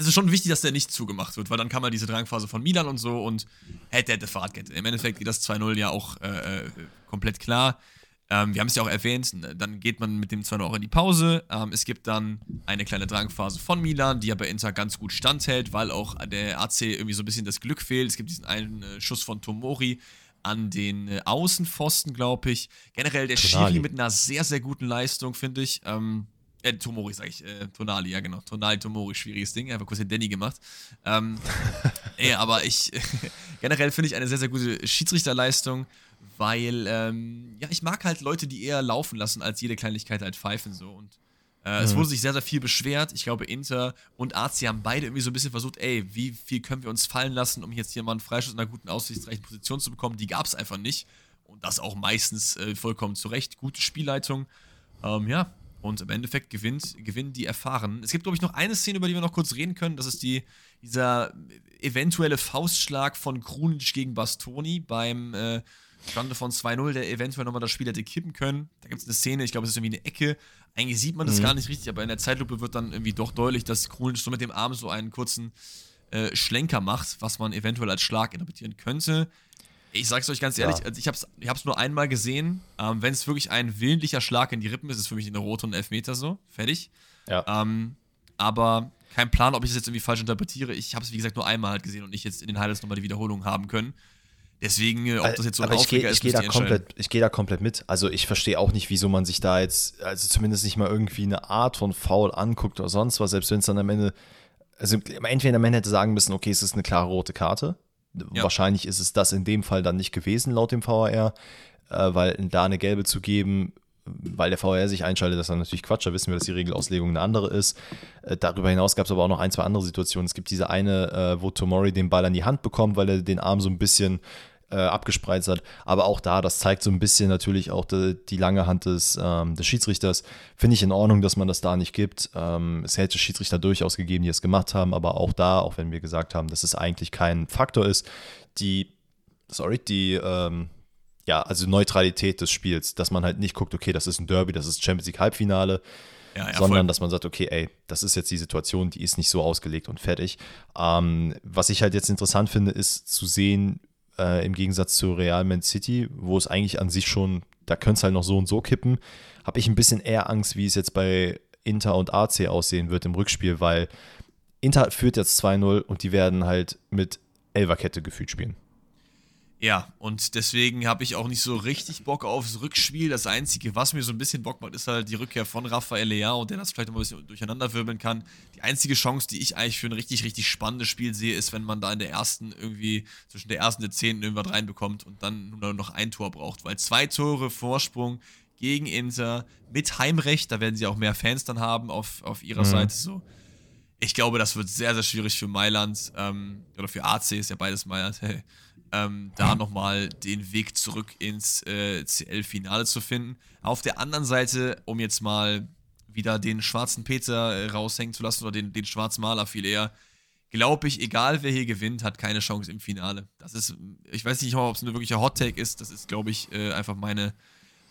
es ist schon wichtig, dass der nicht zugemacht wird, weil dann kann man diese Drangphase von Milan und so und hätte, hätte Fahrradkette. Im Endeffekt geht das 2-0 ja auch äh, äh, komplett klar. Ähm, wir haben es ja auch erwähnt, dann geht man mit dem 2-0 auch in die Pause. Ähm, es gibt dann eine kleine Drangphase von Milan, die aber Inter ganz gut standhält, weil auch der AC irgendwie so ein bisschen das Glück fehlt. Es gibt diesen einen äh, Schuss von Tomori an den äh, Außenpfosten, glaube ich. Generell der Schiri mit einer sehr, sehr guten Leistung, finde ich. Ähm, äh, Tomori, sag ich. Äh, Tonali, ja genau. Tonali, Tomori, schwieriges Ding. Einfach kurz den Danny gemacht. Ähm, ey, aber ich, generell finde ich eine sehr, sehr gute Schiedsrichterleistung, weil, ähm, ja, ich mag halt Leute, die eher laufen lassen, als jede Kleinigkeit halt pfeifen so. Und äh, mhm. es wurde sich sehr, sehr viel beschwert. Ich glaube, Inter und AC haben beide irgendwie so ein bisschen versucht, ey, wie viel können wir uns fallen lassen, um jetzt hier mal einen Freischuss in einer guten, aussichtsreichen Position zu bekommen. Die gab es einfach nicht. Und das auch meistens äh, vollkommen zu Recht. Gute Spielleitung. Ähm, ja, und im Endeffekt gewinnt, gewinnen die Erfahrenen. Es gibt, glaube ich, noch eine Szene, über die wir noch kurz reden können. Das ist die, dieser eventuelle Faustschlag von Krunic gegen Bastoni beim äh, Stande von 2-0, der eventuell nochmal das Spiel hätte kippen können. Da gibt es eine Szene, ich glaube, es ist irgendwie eine Ecke. Eigentlich sieht man das mhm. gar nicht richtig, aber in der Zeitlupe wird dann irgendwie doch deutlich, dass Krunic so mit dem Arm so einen kurzen äh, Schlenker macht, was man eventuell als Schlag interpretieren könnte. Ich sag's euch ganz ehrlich, ja. also ich hab's, ich hab's nur einmal gesehen. Ähm, Wenn es wirklich ein willentlicher Schlag in die Rippen ist, ist es für mich eine rote und Elfmeter so. Fertig. Ja. Ähm, aber kein Plan, ob ich das jetzt irgendwie falsch interpretiere. Ich habe es, wie gesagt, nur einmal halt gesehen und nicht jetzt in den Highlights nochmal die Wiederholung haben können. Deswegen, äh, ob das jetzt so ein Aber ich gehe geh da, komplett, ich geh da komplett mit. Also ich verstehe auch nicht, wieso man sich da jetzt, also zumindest nicht mal irgendwie eine Art von Foul anguckt oder sonst was, selbst wenn es dann am Ende, also entweder am Ende hätte sagen müssen, okay, es ist eine klare rote Karte, ja. Wahrscheinlich ist es das in dem Fall dann nicht gewesen, laut dem VAR, äh, weil da eine gelbe zu geben, weil der VAR sich einschaltet, das ist dann natürlich Quatsch, da wissen wir, dass die Regelauslegung eine andere ist. Äh, darüber hinaus gab es aber auch noch ein, zwei andere Situationen. Es gibt diese eine, äh, wo Tomori den Ball an die Hand bekommt, weil er den Arm so ein bisschen äh, abgespreizt hat. Aber auch da, das zeigt so ein bisschen natürlich auch die, die lange Hand des, ähm, des Schiedsrichters. Finde ich in Ordnung, dass man das da nicht gibt. Ähm, es hätte Schiedsrichter durchaus gegeben, die es gemacht haben, aber auch da, auch wenn wir gesagt haben, dass es eigentlich kein Faktor ist, die, sorry, die, ähm, ja, also Neutralität des Spiels, dass man halt nicht guckt, okay, das ist ein Derby, das ist Champions League Halbfinale, ja, ja, sondern voll. dass man sagt, okay, ey, das ist jetzt die Situation, die ist nicht so ausgelegt und fertig. Ähm, was ich halt jetzt interessant finde, ist zu sehen, äh, im Gegensatz zu Real Man City, wo es eigentlich an sich schon, da könnte es halt noch so und so kippen, habe ich ein bisschen eher Angst, wie es jetzt bei Inter und AC aussehen wird im Rückspiel, weil Inter führt jetzt 2-0 und die werden halt mit Elverkette gefühlt spielen. Ja, und deswegen habe ich auch nicht so richtig Bock aufs Rückspiel. Das Einzige, was mir so ein bisschen Bock macht, ist halt die Rückkehr von Rafael Leao, der das vielleicht noch ein bisschen durcheinanderwirbeln kann. Die einzige Chance, die ich eigentlich für ein richtig, richtig spannendes Spiel sehe, ist, wenn man da in der ersten irgendwie zwischen der ersten und der zehnten irgendwas reinbekommt und dann nur noch ein Tor braucht. Weil zwei Tore Vorsprung gegen Inter mit Heimrecht, da werden sie auch mehr Fans dann haben auf, auf ihrer mhm. Seite so. Ich glaube, das wird sehr, sehr schwierig für Mailand ähm, oder für AC, ist ja beides Mailand. Hey ähm, da nochmal den Weg zurück ins äh, CL-Finale zu finden. Auf der anderen Seite, um jetzt mal wieder den schwarzen Peter äh, raushängen zu lassen oder den, den schwarzen Maler viel eher, glaube ich, egal wer hier gewinnt, hat keine Chance im Finale. Das ist, ich weiß nicht ob es eine wirkliche Hot Take ist, das ist, glaube ich, äh, einfach meine,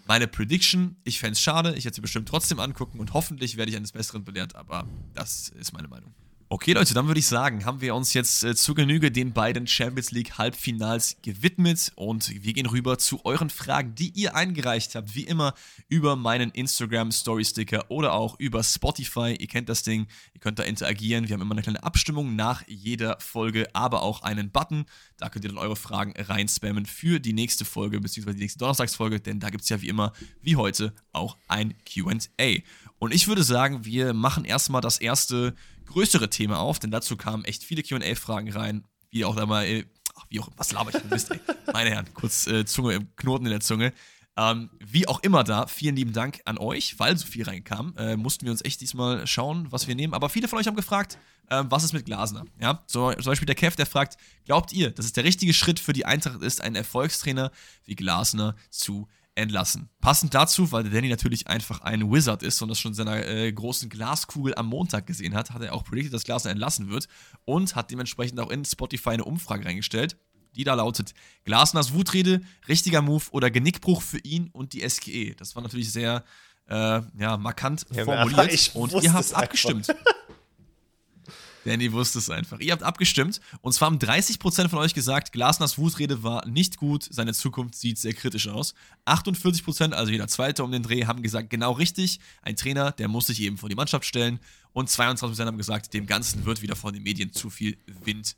meine Prediction. Ich fände es schade, ich hätte sie bestimmt trotzdem angucken und hoffentlich werde ich eines Besseren belehrt, aber das ist meine Meinung. Okay, Leute, dann würde ich sagen, haben wir uns jetzt äh, zu Genüge den beiden Champions League Halbfinals gewidmet und wir gehen rüber zu euren Fragen, die ihr eingereicht habt, wie immer über meinen Instagram Story Sticker oder auch über Spotify. Ihr kennt das Ding, ihr könnt da interagieren. Wir haben immer eine kleine Abstimmung nach jeder Folge, aber auch einen Button. Da könnt ihr dann eure Fragen reinspammen für die nächste Folge, beziehungsweise die nächste Donnerstagsfolge, denn da gibt es ja wie immer, wie heute, auch ein QA. Und ich würde sagen, wir machen erstmal das erste größere Thema auf, denn dazu kamen echt viele QA-Fragen rein, wie auch da mal, ach, wie auch, was laber ich denn Mist, ey. Meine Herren, kurz äh, Zunge im Knoten in der Zunge. Ähm, wie auch immer da, vielen lieben Dank an euch, weil so viel reinkam. Äh, mussten wir uns echt diesmal schauen, was wir nehmen. Aber viele von euch haben gefragt, äh, was ist mit Glasner? Ja, so, zum Beispiel der Kev, der fragt, glaubt ihr, dass es der richtige Schritt für die Eintracht ist, einen Erfolgstrainer wie Glasner zu entlassen. Passend dazu, weil der Danny natürlich einfach ein Wizard ist und das schon in seiner äh, großen Glaskugel am Montag gesehen hat, hat er auch predicted, dass Glasner entlassen wird und hat dementsprechend auch in Spotify eine Umfrage reingestellt, die da lautet: Glasners Wutrede, richtiger Move oder Genickbruch für ihn und die SGE. Das war natürlich sehr äh, ja, markant ja, formuliert und ihr habt abgestimmt. Danny wusste es einfach. Ihr habt abgestimmt und zwar haben 30% von euch gesagt, Glasners Wutrede war nicht gut, seine Zukunft sieht sehr kritisch aus. 48%, also jeder Zweite um den Dreh, haben gesagt, genau richtig, ein Trainer, der muss sich eben vor die Mannschaft stellen. Und 22% haben gesagt, dem Ganzen wird wieder von den Medien zu viel Wind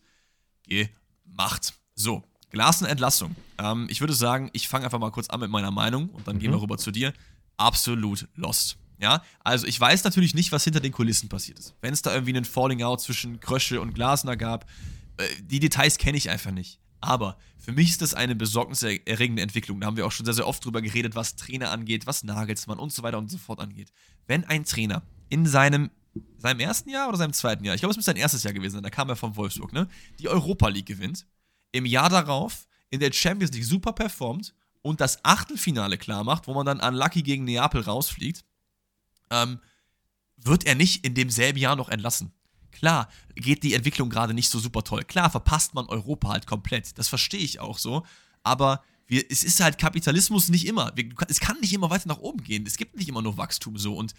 gemacht. So, Glasner Entlassung. Ähm, ich würde sagen, ich fange einfach mal kurz an mit meiner Meinung und dann mhm. gehen wir rüber zu dir. Absolut lost. Ja, also ich weiß natürlich nicht, was hinter den Kulissen passiert ist. Wenn es da irgendwie einen Falling Out zwischen Krösche und Glasner gab, äh, die Details kenne ich einfach nicht. Aber für mich ist das eine besorgniserregende Entwicklung. Da haben wir auch schon sehr, sehr oft drüber geredet, was Trainer angeht, was Nagelsmann und so weiter und so fort angeht. Wenn ein Trainer in seinem, seinem ersten Jahr oder seinem zweiten Jahr, ich glaube, es müsste sein erstes Jahr gewesen sein, da kam er von Wolfsburg, ne, die Europa League gewinnt, im Jahr darauf in der Champions League super performt und das Achtelfinale klar macht, wo man dann an Lucky gegen Neapel rausfliegt, ähm, wird er nicht in demselben Jahr noch entlassen. Klar, geht die Entwicklung gerade nicht so super toll. Klar, verpasst man Europa halt komplett. Das verstehe ich auch so. Aber wir, es ist halt Kapitalismus nicht immer. Wir, es kann nicht immer weiter nach oben gehen. Es gibt nicht immer nur Wachstum so. Und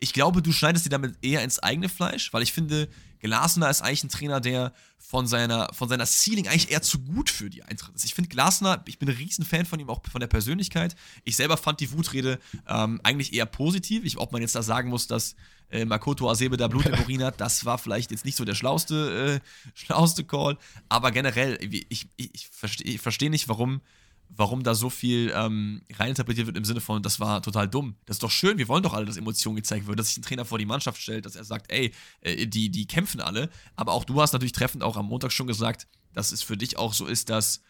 ich glaube, du schneidest dir damit eher ins eigene Fleisch, weil ich finde, Glasner ist eigentlich ein Trainer, der von seiner, von seiner Ceiling eigentlich eher zu gut für die Eintracht ist. Ich finde Glasner, ich bin ein Riesenfan von ihm, auch von der Persönlichkeit. Ich selber fand die Wutrede ähm, eigentlich eher positiv. Ich, ob man jetzt da sagen muss, dass äh, Makoto Asebe da Blut im Urin hat, das war vielleicht jetzt nicht so der schlauste, äh, schlauste Call. Aber generell, ich, ich, ich verstehe versteh nicht, warum warum da so viel ähm, reininterpretiert wird im Sinne von, das war total dumm. Das ist doch schön, wir wollen doch alle, dass Emotionen gezeigt wird, dass sich ein Trainer vor die Mannschaft stellt, dass er sagt, ey, äh, die, die kämpfen alle. Aber auch du hast natürlich treffend auch am Montag schon gesagt, dass es für dich auch so ist, dass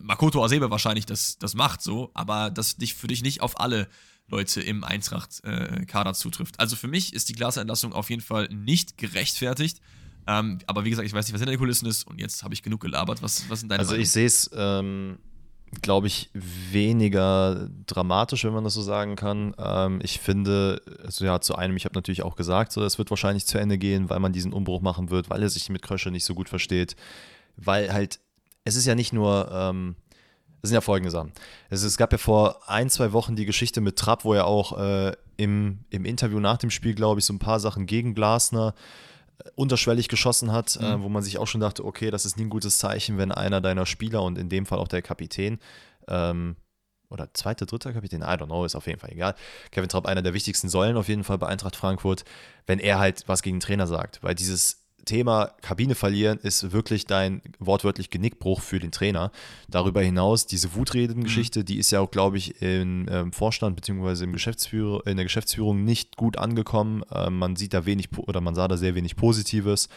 Makoto Asebe wahrscheinlich das, das macht so, aber das dich für dich nicht auf alle Leute im Eintracht-Kader äh, zutrifft. Also für mich ist die Glaserentlassung auf jeden Fall nicht gerechtfertigt. Ähm, aber wie gesagt, ich weiß nicht, was hinter den Kulissen ist und jetzt habe ich genug gelabert. Was, was sind deine Also Meinung? ich sehe es ähm, glaube ich, weniger dramatisch, wenn man das so sagen kann. Ähm, ich finde, also ja, zu einem, ich habe natürlich auch gesagt, so, es wird wahrscheinlich zu Ende gehen, weil man diesen Umbruch machen wird, weil er sich mit Krösche nicht so gut versteht. Weil halt, es ist ja nicht nur, ähm, es sind ja folgende Sachen. Es, es, gab ja vor ein, zwei Wochen die Geschichte mit Trapp, wo er auch äh, im, im Interview nach dem Spiel, glaube ich, so ein paar Sachen gegen Glasner unterschwellig geschossen hat, äh, mhm. äh, wo man sich auch schon dachte, okay, das ist nie ein gutes Zeichen, wenn einer deiner Spieler und in dem Fall auch der Kapitän ähm, oder zweiter, dritter Kapitän, I don't know, ist auf jeden Fall egal. Kevin Trapp, einer der wichtigsten Säulen auf jeden Fall bei Eintracht Frankfurt, wenn er halt was gegen den Trainer sagt, weil dieses Thema Kabine verlieren ist wirklich dein wortwörtlich Genickbruch für den Trainer. Darüber hinaus, diese Wutreden-Geschichte, mhm. die ist ja auch, glaube ich, im ähm, Vorstand bzw. In der Geschäftsführung nicht gut angekommen. Ähm, man sieht da wenig oder man sah da sehr wenig Positives.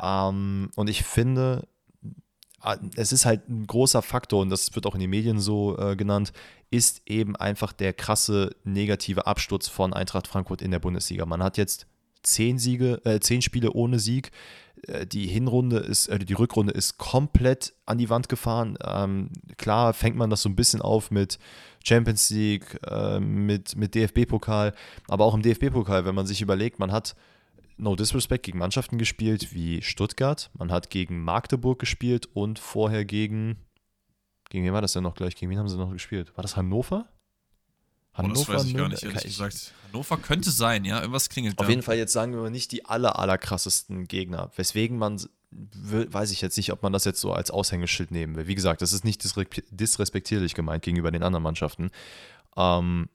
Ähm, und ich finde, es ist halt ein großer Faktor, und das wird auch in den Medien so äh, genannt, ist eben einfach der krasse negative Absturz von Eintracht Frankfurt in der Bundesliga. Man hat jetzt zehn Siege, äh, zehn Spiele ohne Sieg. Äh, die Hinrunde ist, äh, die Rückrunde ist komplett an die Wand gefahren. Ähm, klar fängt man das so ein bisschen auf mit Champions League, äh, mit, mit DFB-Pokal, aber auch im DFB-Pokal, wenn man sich überlegt, man hat no disrespect gegen Mannschaften gespielt wie Stuttgart, man hat gegen Magdeburg gespielt und vorher gegen, gegen wen war das denn noch gleich? Gegen wen haben sie noch gespielt? War das Hannover? Hannover, oh, das weiß ich gar nicht, ehrlich gesagt. Hannover könnte sein, ja, irgendwas klingelt Auf da. jeden Fall jetzt sagen wir mal nicht die aller, aller krassesten Gegner, weswegen man, weiß ich jetzt nicht, ob man das jetzt so als Aushängeschild nehmen will. Wie gesagt, das ist nicht disrespektierlich gemeint gegenüber den anderen Mannschaften. Ähm,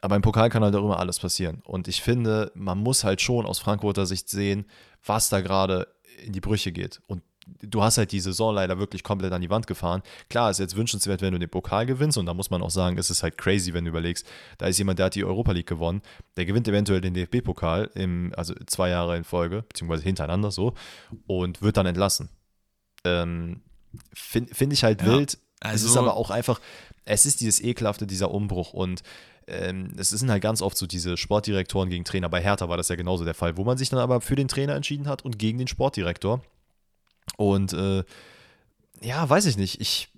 aber im Pokal kann halt auch immer alles passieren. Und ich finde, man muss halt schon aus Frankfurter Sicht sehen, was da gerade in die Brüche geht. Und du hast halt die Saison leider wirklich komplett an die Wand gefahren. Klar, ist jetzt wünschenswert, wenn du den Pokal gewinnst und da muss man auch sagen, es ist halt crazy, wenn du überlegst, da ist jemand, der hat die Europa League gewonnen, der gewinnt eventuell den DFB-Pokal, also zwei Jahre in Folge, beziehungsweise hintereinander so, und wird dann entlassen. Ähm, Finde find ich halt ja, wild. Also, es ist aber auch einfach, es ist dieses ekelhafte, dieser Umbruch und ähm, es sind halt ganz oft so diese Sportdirektoren gegen Trainer. Bei Hertha war das ja genauso der Fall, wo man sich dann aber für den Trainer entschieden hat und gegen den Sportdirektor. Und äh, ja, weiß ich nicht. Ich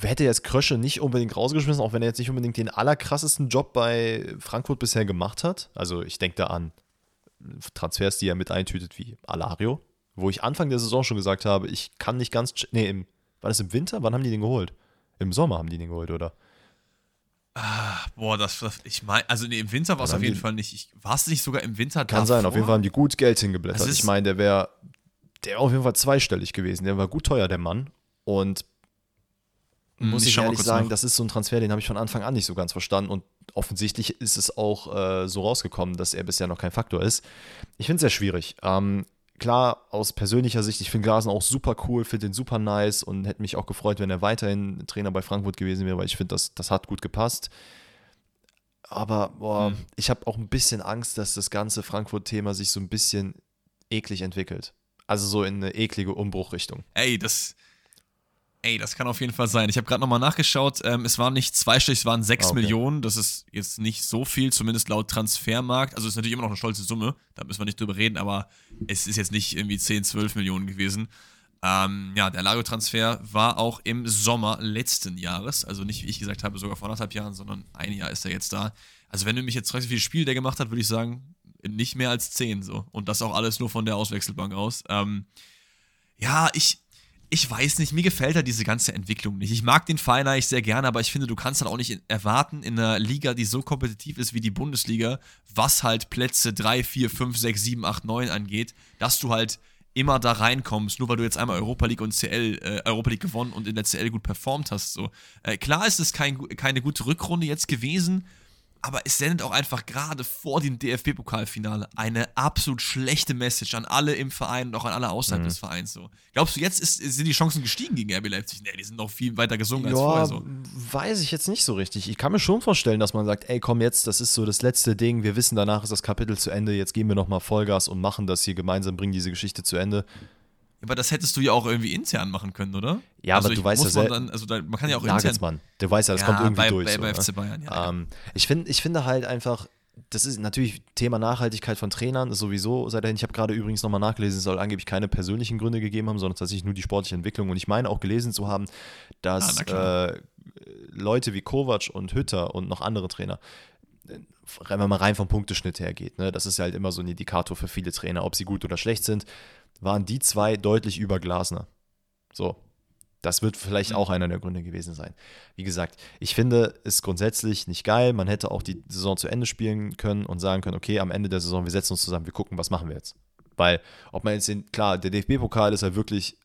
hätte jetzt Krösche nicht unbedingt rausgeschmissen, auch wenn er jetzt nicht unbedingt den allerkrassesten Job bei Frankfurt bisher gemacht hat. Also ich denke da an Transfers, die er mit eintütet, wie Alario, wo ich Anfang der Saison schon gesagt habe, ich kann nicht ganz. Nee, im, war das im Winter? Wann haben die den geholt? Im Sommer haben die den geholt, oder? Ah, boah, das, das ich meine, also nee, im Winter war es auf jeden Fall nicht. War es nicht sogar im Winter Kann davor? sein, auf jeden Fall haben die gut Geld hingeblättert. Ich meine, der wäre der auf jeden Fall zweistellig gewesen. Der war gut teuer, der Mann. Und muss ich, ich ehrlich sagen, nach. das ist so ein Transfer, den habe ich von Anfang an nicht so ganz verstanden. Und offensichtlich ist es auch äh, so rausgekommen, dass er bisher noch kein Faktor ist. Ich finde es sehr schwierig. Ähm, klar, aus persönlicher Sicht, ich finde Glasen auch super cool, finde den super nice und hätte mich auch gefreut, wenn er weiterhin Trainer bei Frankfurt gewesen wäre, weil ich finde, das, das hat gut gepasst. Aber boah, hm. ich habe auch ein bisschen Angst, dass das ganze Frankfurt-Thema sich so ein bisschen eklig entwickelt. Also so in eine eklige Umbruchrichtung. Ey, das, Ey, das kann auf jeden Fall sein. Ich habe gerade nochmal nachgeschaut. Ähm, es waren nicht zweistellig, es waren sechs okay. Millionen. Das ist jetzt nicht so viel, zumindest laut Transfermarkt. Also ist natürlich immer noch eine stolze Summe. Da müssen wir nicht drüber reden, aber es ist jetzt nicht irgendwie 10, 12 Millionen gewesen. Ähm, ja, der Lago-Transfer war auch im Sommer letzten Jahres. Also nicht, wie ich gesagt habe, sogar vor anderthalb Jahren, sondern ein Jahr ist er jetzt da. Also wenn du mich jetzt fragst, wie viele Spiele der gemacht hat, würde ich sagen, nicht mehr als 10 so. Und das auch alles nur von der Auswechselbank aus. Ähm, ja, ich, ich weiß nicht, mir gefällt da diese ganze Entwicklung nicht. Ich mag den Verein eigentlich sehr gerne, aber ich finde, du kannst halt auch nicht erwarten in einer Liga, die so kompetitiv ist wie die Bundesliga, was halt Plätze 3, 4, 5, 6, 7, 8, 9 angeht, dass du halt immer da reinkommst, nur weil du jetzt einmal Europa League und CL, äh, Europa League gewonnen und in der CL gut performt hast. So. Äh, klar ist es kein, keine gute Rückrunde jetzt gewesen, aber es sendet auch einfach gerade vor dem DFB-Pokalfinale eine absolut schlechte Message an alle im Verein und auch an alle außerhalb mhm. des Vereins. So. Glaubst du, jetzt ist, sind die Chancen gestiegen gegen RB Leipzig? Nee, die sind noch viel weiter gesungen ja, als vorher. So. Weiß ich jetzt nicht so richtig. Ich kann mir schon vorstellen, dass man sagt, ey, komm jetzt, das ist so das letzte Ding, wir wissen, danach ist das Kapitel zu Ende, jetzt geben wir nochmal Vollgas und machen das hier gemeinsam, bringen diese Geschichte zu Ende. Aber das hättest du ja auch irgendwie intern machen können, oder? Ja, also aber du weißt ja selbst. Also da, man kann ja auch Nagelsmann, intern. Du weißt ja, das ja, kommt irgendwie bei, durch. Bei, bei FC Bayern, ja. Ähm, ich, find, ich finde halt einfach, das ist natürlich Thema Nachhaltigkeit von Trainern, ist sowieso seitdem. Ich habe gerade übrigens nochmal nachgelesen, es soll angeblich keine persönlichen Gründe gegeben haben, sondern tatsächlich nur die sportliche Entwicklung. Und ich meine auch gelesen zu haben, dass ah, äh, Leute wie Kovac und Hütter und noch andere Trainer wenn man mal rein vom Punkteschnitt her geht, ne, das ist ja halt immer so ein Indikator für viele Trainer, ob sie gut oder schlecht sind, waren die zwei deutlich über Glasner. So. Das wird vielleicht auch einer der Gründe gewesen sein. Wie gesagt, ich finde es grundsätzlich nicht geil. Man hätte auch die Saison zu Ende spielen können und sagen können, okay, am Ende der Saison, wir setzen uns zusammen, wir gucken, was machen wir jetzt. Weil, ob man jetzt den, klar, der DFB-Pokal ist ja wirklich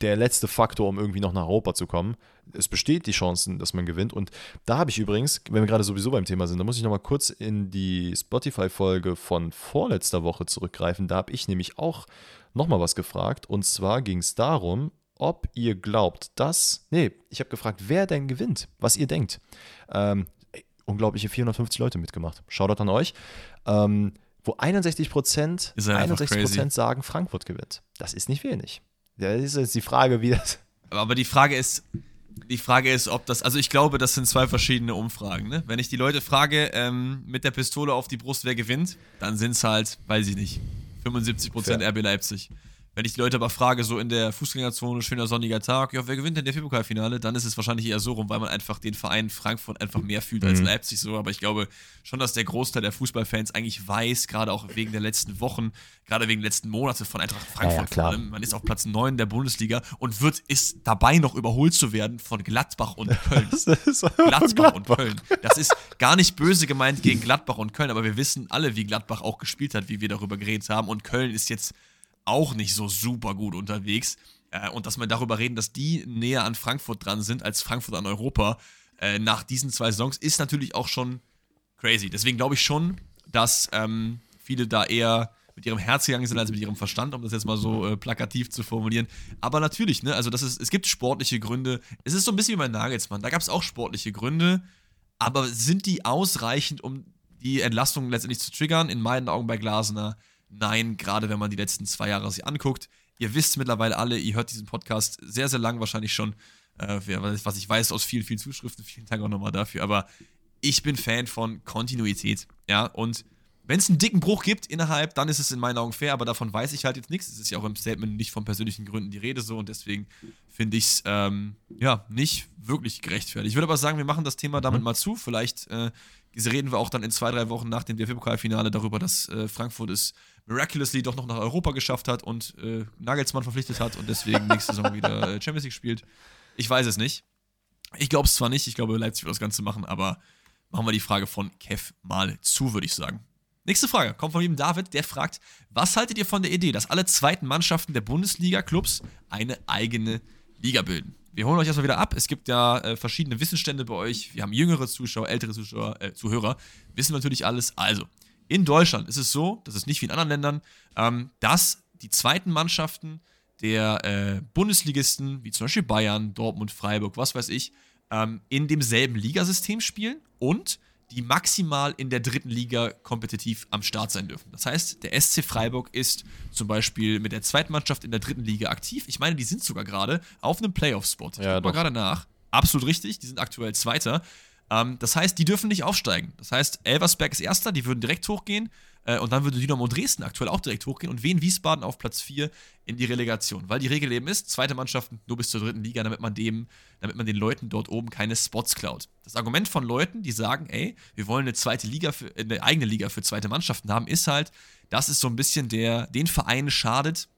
der letzte Faktor, um irgendwie noch nach Europa zu kommen. Es besteht die Chancen, dass man gewinnt. Und da habe ich übrigens, wenn wir gerade sowieso beim Thema sind, da muss ich nochmal kurz in die Spotify-Folge von vorletzter Woche zurückgreifen. Da habe ich nämlich auch nochmal was gefragt. Und zwar ging es darum, ob ihr glaubt, dass. Nee, ich habe gefragt, wer denn gewinnt, was ihr denkt. Ähm, unglaubliche 450 Leute mitgemacht. Shoutout an euch. Ähm, wo 61 Prozent, 61 Prozent sagen, Frankfurt gewinnt. Das ist nicht wenig. Ja, das ist jetzt die Frage, wie das. Aber die Frage ist, die Frage ist, ob das, also ich glaube, das sind zwei verschiedene Umfragen. Ne? Wenn ich die Leute frage, ähm, mit der Pistole auf die Brust, wer gewinnt, dann sind es halt, weiß ich nicht, 75% RB Leipzig. Wenn ich die Leute aber frage, so in der Fußgängerzone, schöner sonniger Tag, ja, wer gewinnt denn der Pokalfinale? Dann ist es wahrscheinlich eher so rum, weil man einfach den Verein Frankfurt einfach mehr fühlt als mhm. Leipzig so. Aber ich glaube schon, dass der Großteil der Fußballfans eigentlich weiß, gerade auch wegen der letzten Wochen, gerade wegen der letzten Monate von Eintracht Frankfurt ja, ja, Man ist auf Platz 9 der Bundesliga und wird, ist dabei noch überholt zu werden von Gladbach und Köln. Gladbach, Gladbach und Köln. Das ist gar nicht böse gemeint gegen Gladbach und Köln, aber wir wissen alle, wie Gladbach auch gespielt hat, wie wir darüber geredet haben. Und Köln ist jetzt auch nicht so super gut unterwegs. Äh, und dass wir darüber reden, dass die näher an Frankfurt dran sind als Frankfurt an Europa äh, nach diesen zwei Saisons, ist natürlich auch schon crazy. Deswegen glaube ich schon, dass ähm, viele da eher mit ihrem Herz gegangen sind als mit ihrem Verstand, um das jetzt mal so äh, plakativ zu formulieren. Aber natürlich, ne, also das ist, es gibt sportliche Gründe. Es ist so ein bisschen wie bei Nagelsmann. Da gab es auch sportliche Gründe, aber sind die ausreichend, um die Entlastung letztendlich zu triggern? In meinen Augen bei Glasner Nein, gerade wenn man die letzten zwei Jahre sich anguckt. Ihr wisst mittlerweile alle, ihr hört diesen Podcast sehr, sehr lang wahrscheinlich schon. Äh, was ich weiß aus vielen, vielen Zuschriften. Vielen Dank auch nochmal dafür. Aber ich bin Fan von Kontinuität. Ja, und wenn es einen dicken Bruch gibt innerhalb, dann ist es in meinen Augen fair, aber davon weiß ich halt jetzt nichts. Es ist ja auch im Statement nicht von persönlichen Gründen die Rede so und deswegen finde ich es ähm, ja nicht wirklich gerechtfertigt. Ich würde aber sagen, wir machen das Thema damit mhm. mal zu. Vielleicht äh, reden wir auch dann in zwei, drei Wochen nach dem DFB-Pokalfinale darüber, dass äh, Frankfurt es miraculously doch noch nach Europa geschafft hat und äh, Nagelsmann verpflichtet hat und deswegen nächste Saison wieder äh, Champions League spielt. Ich weiß es nicht. Ich glaube es zwar nicht, ich glaube, Leipzig wird das Ganze machen, aber machen wir die Frage von Kev mal zu, würde ich sagen. Nächste Frage kommt von lieben David, der fragt, was haltet ihr von der Idee, dass alle zweiten Mannschaften der Bundesliga-Clubs eine eigene Liga bilden? Wir holen euch erstmal wieder ab. Es gibt ja äh, verschiedene Wissensstände bei euch. Wir haben jüngere Zuschauer, ältere Zuschauer, äh, Zuhörer. Wissen natürlich alles. Also, in Deutschland ist es so, das ist nicht wie in anderen Ländern, ähm, dass die zweiten Mannschaften der äh, Bundesligisten, wie zum Beispiel Bayern, Dortmund, Freiburg, was weiß ich, ähm, in demselben Ligasystem spielen und die maximal in der dritten Liga kompetitiv am Start sein dürfen. Das heißt, der SC Freiburg ist zum Beispiel mit der zweiten Mannschaft in der dritten Liga aktiv. Ich meine, die sind sogar gerade auf einem Playoff-Spot. Ich ja, mal gerade nach. Absolut richtig, die sind aktuell Zweiter. Ähm, das heißt, die dürfen nicht aufsteigen. Das heißt, Elversberg ist Erster, die würden direkt hochgehen. Äh, und dann würde Dynamo Dresden aktuell auch direkt hochgehen und Wien Wiesbaden auf Platz 4 in die Relegation. Weil die Regel eben ist, zweite Mannschaften nur bis zur dritten Liga, damit man dem, damit man den Leuten dort oben keine Spots klaut. Das Argument von Leuten, die sagen, ey, wir wollen eine zweite Liga für, eine eigene Liga für zweite Mannschaften haben, ist halt, dass es so ein bisschen der, den Vereinen schadet,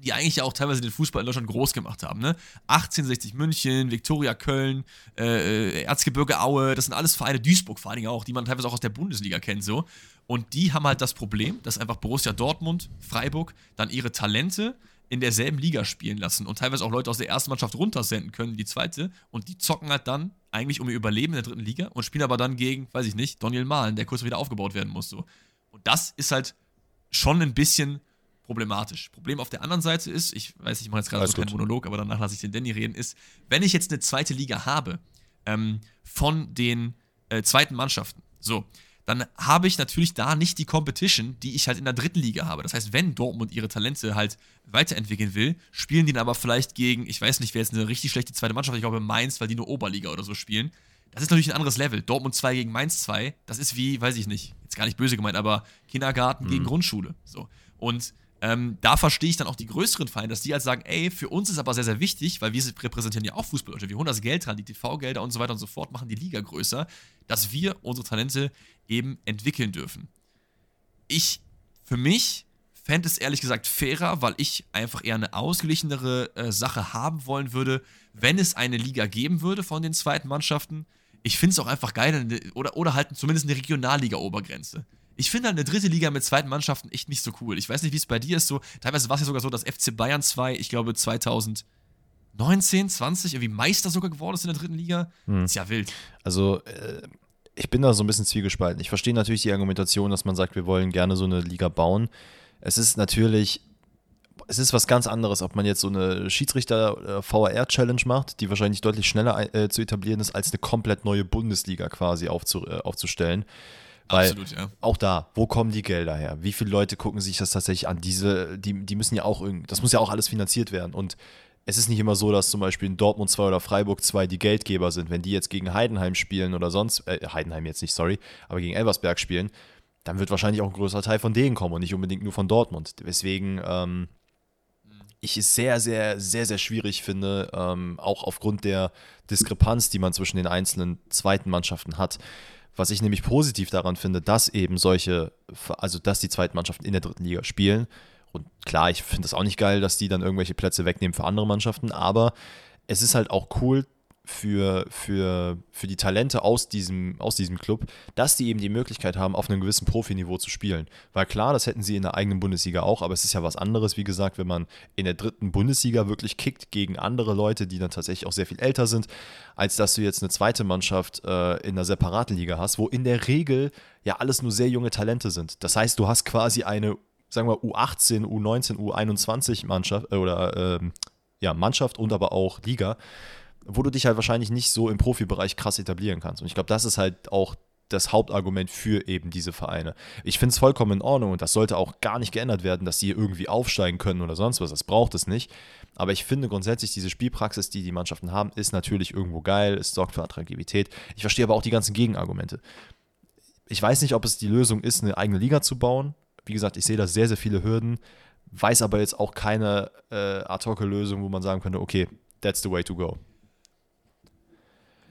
die eigentlich ja auch teilweise den Fußball in Deutschland groß gemacht haben. Ne? 1860 München, Viktoria Köln, äh, äh, Erzgebirge Aue, das sind alles Vereine, Duisburg vor allen Dingen auch, die man teilweise auch aus der Bundesliga kennt. so. Und die haben halt das Problem, dass einfach Borussia Dortmund, Freiburg dann ihre Talente in derselben Liga spielen lassen und teilweise auch Leute aus der ersten Mannschaft runtersenden können, die zweite. Und die zocken halt dann eigentlich um ihr Überleben in der dritten Liga und spielen aber dann gegen, weiß ich nicht, Daniel Mahlen, der kurz wieder aufgebaut werden muss. So. Und das ist halt schon ein bisschen problematisch. Problem auf der anderen Seite ist, ich weiß, ich mache jetzt gerade so keinen Monolog, aber danach lasse ich den Danny reden, ist, wenn ich jetzt eine zweite Liga habe ähm, von den äh, zweiten Mannschaften, so, dann habe ich natürlich da nicht die Competition, die ich halt in der dritten Liga habe. Das heißt, wenn Dortmund ihre Talente halt weiterentwickeln will, spielen die dann aber vielleicht gegen, ich weiß nicht, wer jetzt eine richtig schlechte zweite Mannschaft, ich glaube Mainz, weil die nur Oberliga oder so spielen. Das ist natürlich ein anderes Level. Dortmund 2 gegen Mainz 2, das ist wie, weiß ich nicht, jetzt gar nicht böse gemeint, aber Kindergarten mhm. gegen Grundschule. So. Und ähm, da verstehe ich dann auch die größeren Vereine, dass die halt sagen, ey, für uns ist aber sehr, sehr wichtig, weil wir repräsentieren ja auch Fußball, wir holen das Geld dran, die TV-Gelder und so weiter und so fort, machen die Liga größer, dass wir unsere Talente eben entwickeln dürfen. Ich, für mich, fände es ehrlich gesagt fairer, weil ich einfach eher eine ausgeglichenere äh, Sache haben wollen würde, wenn es eine Liga geben würde von den zweiten Mannschaften. Ich finde es auch einfach geil, oder, oder halt zumindest eine Regionalliga-Obergrenze. Ich finde halt eine dritte Liga mit zweiten Mannschaften echt nicht so cool. Ich weiß nicht, wie es bei dir ist. So, teilweise war es ja sogar so, dass FC Bayern 2, ich glaube 2019, 20 irgendwie Meister sogar geworden ist in der dritten Liga. Hm. Ist ja wild. Also, äh, ich bin da so ein bisschen zwiegespalten. Ich verstehe natürlich die Argumentation, dass man sagt, wir wollen gerne so eine Liga bauen. Es ist natürlich, es ist was ganz anderes, ob man jetzt so eine Schiedsrichter-VAR-Challenge macht, die wahrscheinlich deutlich schneller äh, zu etablieren ist, als eine komplett neue Bundesliga quasi aufzu, äh, aufzustellen. Weil Absolut, ja. Auch da, wo kommen die Gelder her? Wie viele Leute gucken sich das tatsächlich an? Diese, die, die müssen ja auch irgendwie, das muss ja auch alles finanziert werden. Und es ist nicht immer so, dass zum Beispiel in Dortmund 2 oder Freiburg 2 die Geldgeber sind. Wenn die jetzt gegen Heidenheim spielen oder sonst, äh, Heidenheim jetzt nicht, sorry, aber gegen Elversberg spielen, dann wird wahrscheinlich auch ein größerer Teil von denen kommen und nicht unbedingt nur von Dortmund. Deswegen, ähm, ich es sehr, sehr, sehr, sehr schwierig finde, ähm, auch aufgrund der Diskrepanz, die man zwischen den einzelnen zweiten Mannschaften hat. Was ich nämlich positiv daran finde, dass eben solche, also dass die zweiten Mannschaften in der dritten Liga spielen. Und klar, ich finde es auch nicht geil, dass die dann irgendwelche Plätze wegnehmen für andere Mannschaften, aber es ist halt auch cool, für, für, für die Talente aus diesem, aus diesem Club, dass die eben die Möglichkeit haben, auf einem gewissen Profiniveau zu spielen. Weil klar, das hätten sie in der eigenen Bundesliga auch, aber es ist ja was anderes, wie gesagt, wenn man in der dritten Bundesliga wirklich kickt gegen andere Leute, die dann tatsächlich auch sehr viel älter sind, als dass du jetzt eine zweite Mannschaft äh, in einer separaten Liga hast, wo in der Regel ja alles nur sehr junge Talente sind. Das heißt, du hast quasi eine, sagen wir, U18, U19, U21 Mannschaft äh, oder äh, ja, Mannschaft und aber auch Liga wo du dich halt wahrscheinlich nicht so im Profibereich krass etablieren kannst. Und ich glaube, das ist halt auch das Hauptargument für eben diese Vereine. Ich finde es vollkommen in Ordnung und das sollte auch gar nicht geändert werden, dass sie irgendwie aufsteigen können oder sonst was. Das braucht es nicht. Aber ich finde grundsätzlich, diese Spielpraxis, die die Mannschaften haben, ist natürlich irgendwo geil. Es sorgt für Attraktivität. Ich verstehe aber auch die ganzen Gegenargumente. Ich weiß nicht, ob es die Lösung ist, eine eigene Liga zu bauen. Wie gesagt, ich sehe da sehr, sehr viele Hürden, weiß aber jetzt auch keine äh, Ad-Hoc-Lösung, wo man sagen könnte, okay, that's the way to go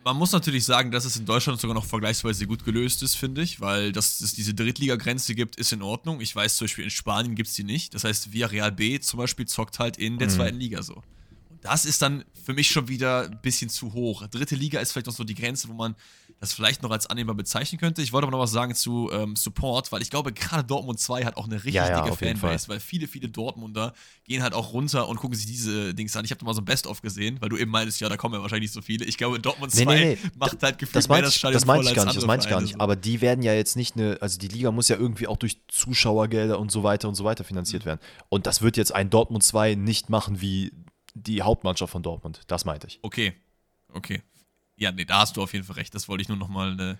man muss natürlich sagen, dass es in Deutschland sogar noch vergleichsweise gut gelöst ist, finde ich, weil dass es diese Drittliga-Grenze gibt, ist in Ordnung. Ich weiß zum Beispiel, in Spanien gibt es die nicht. Das heißt, Villarreal B zum Beispiel zockt halt in der mhm. zweiten Liga so. Das ist dann für mich schon wieder ein bisschen zu hoch. Dritte Liga ist vielleicht noch so die Grenze, wo man das vielleicht noch als annehmbar bezeichnen könnte. Ich wollte aber noch was sagen zu ähm, Support, weil ich glaube, gerade Dortmund 2 hat auch eine richtig ja, ja, dicke Fanbase, weil viele, viele Dortmunder gehen halt auch runter und gucken sich diese Dings an. Ich habe da mal so ein Best-of gesehen, weil du eben meintest, ja, da kommen ja wahrscheinlich nicht so viele. Ich glaube, Dortmund 2 nee, nee, nee. macht halt gefühlt das mehr das Stadion Das meinte ich gar nicht, das meinte ich gar nicht. So. Aber die werden ja jetzt nicht eine, also die Liga muss ja irgendwie auch durch Zuschauergelder und so weiter und so weiter finanziert mhm. werden. Und das wird jetzt ein Dortmund 2 nicht machen wie die Hauptmannschaft von Dortmund. Das meinte ich. Okay. Okay, ja, nee, da hast du auf jeden Fall recht. Das wollte ich nur nochmal eine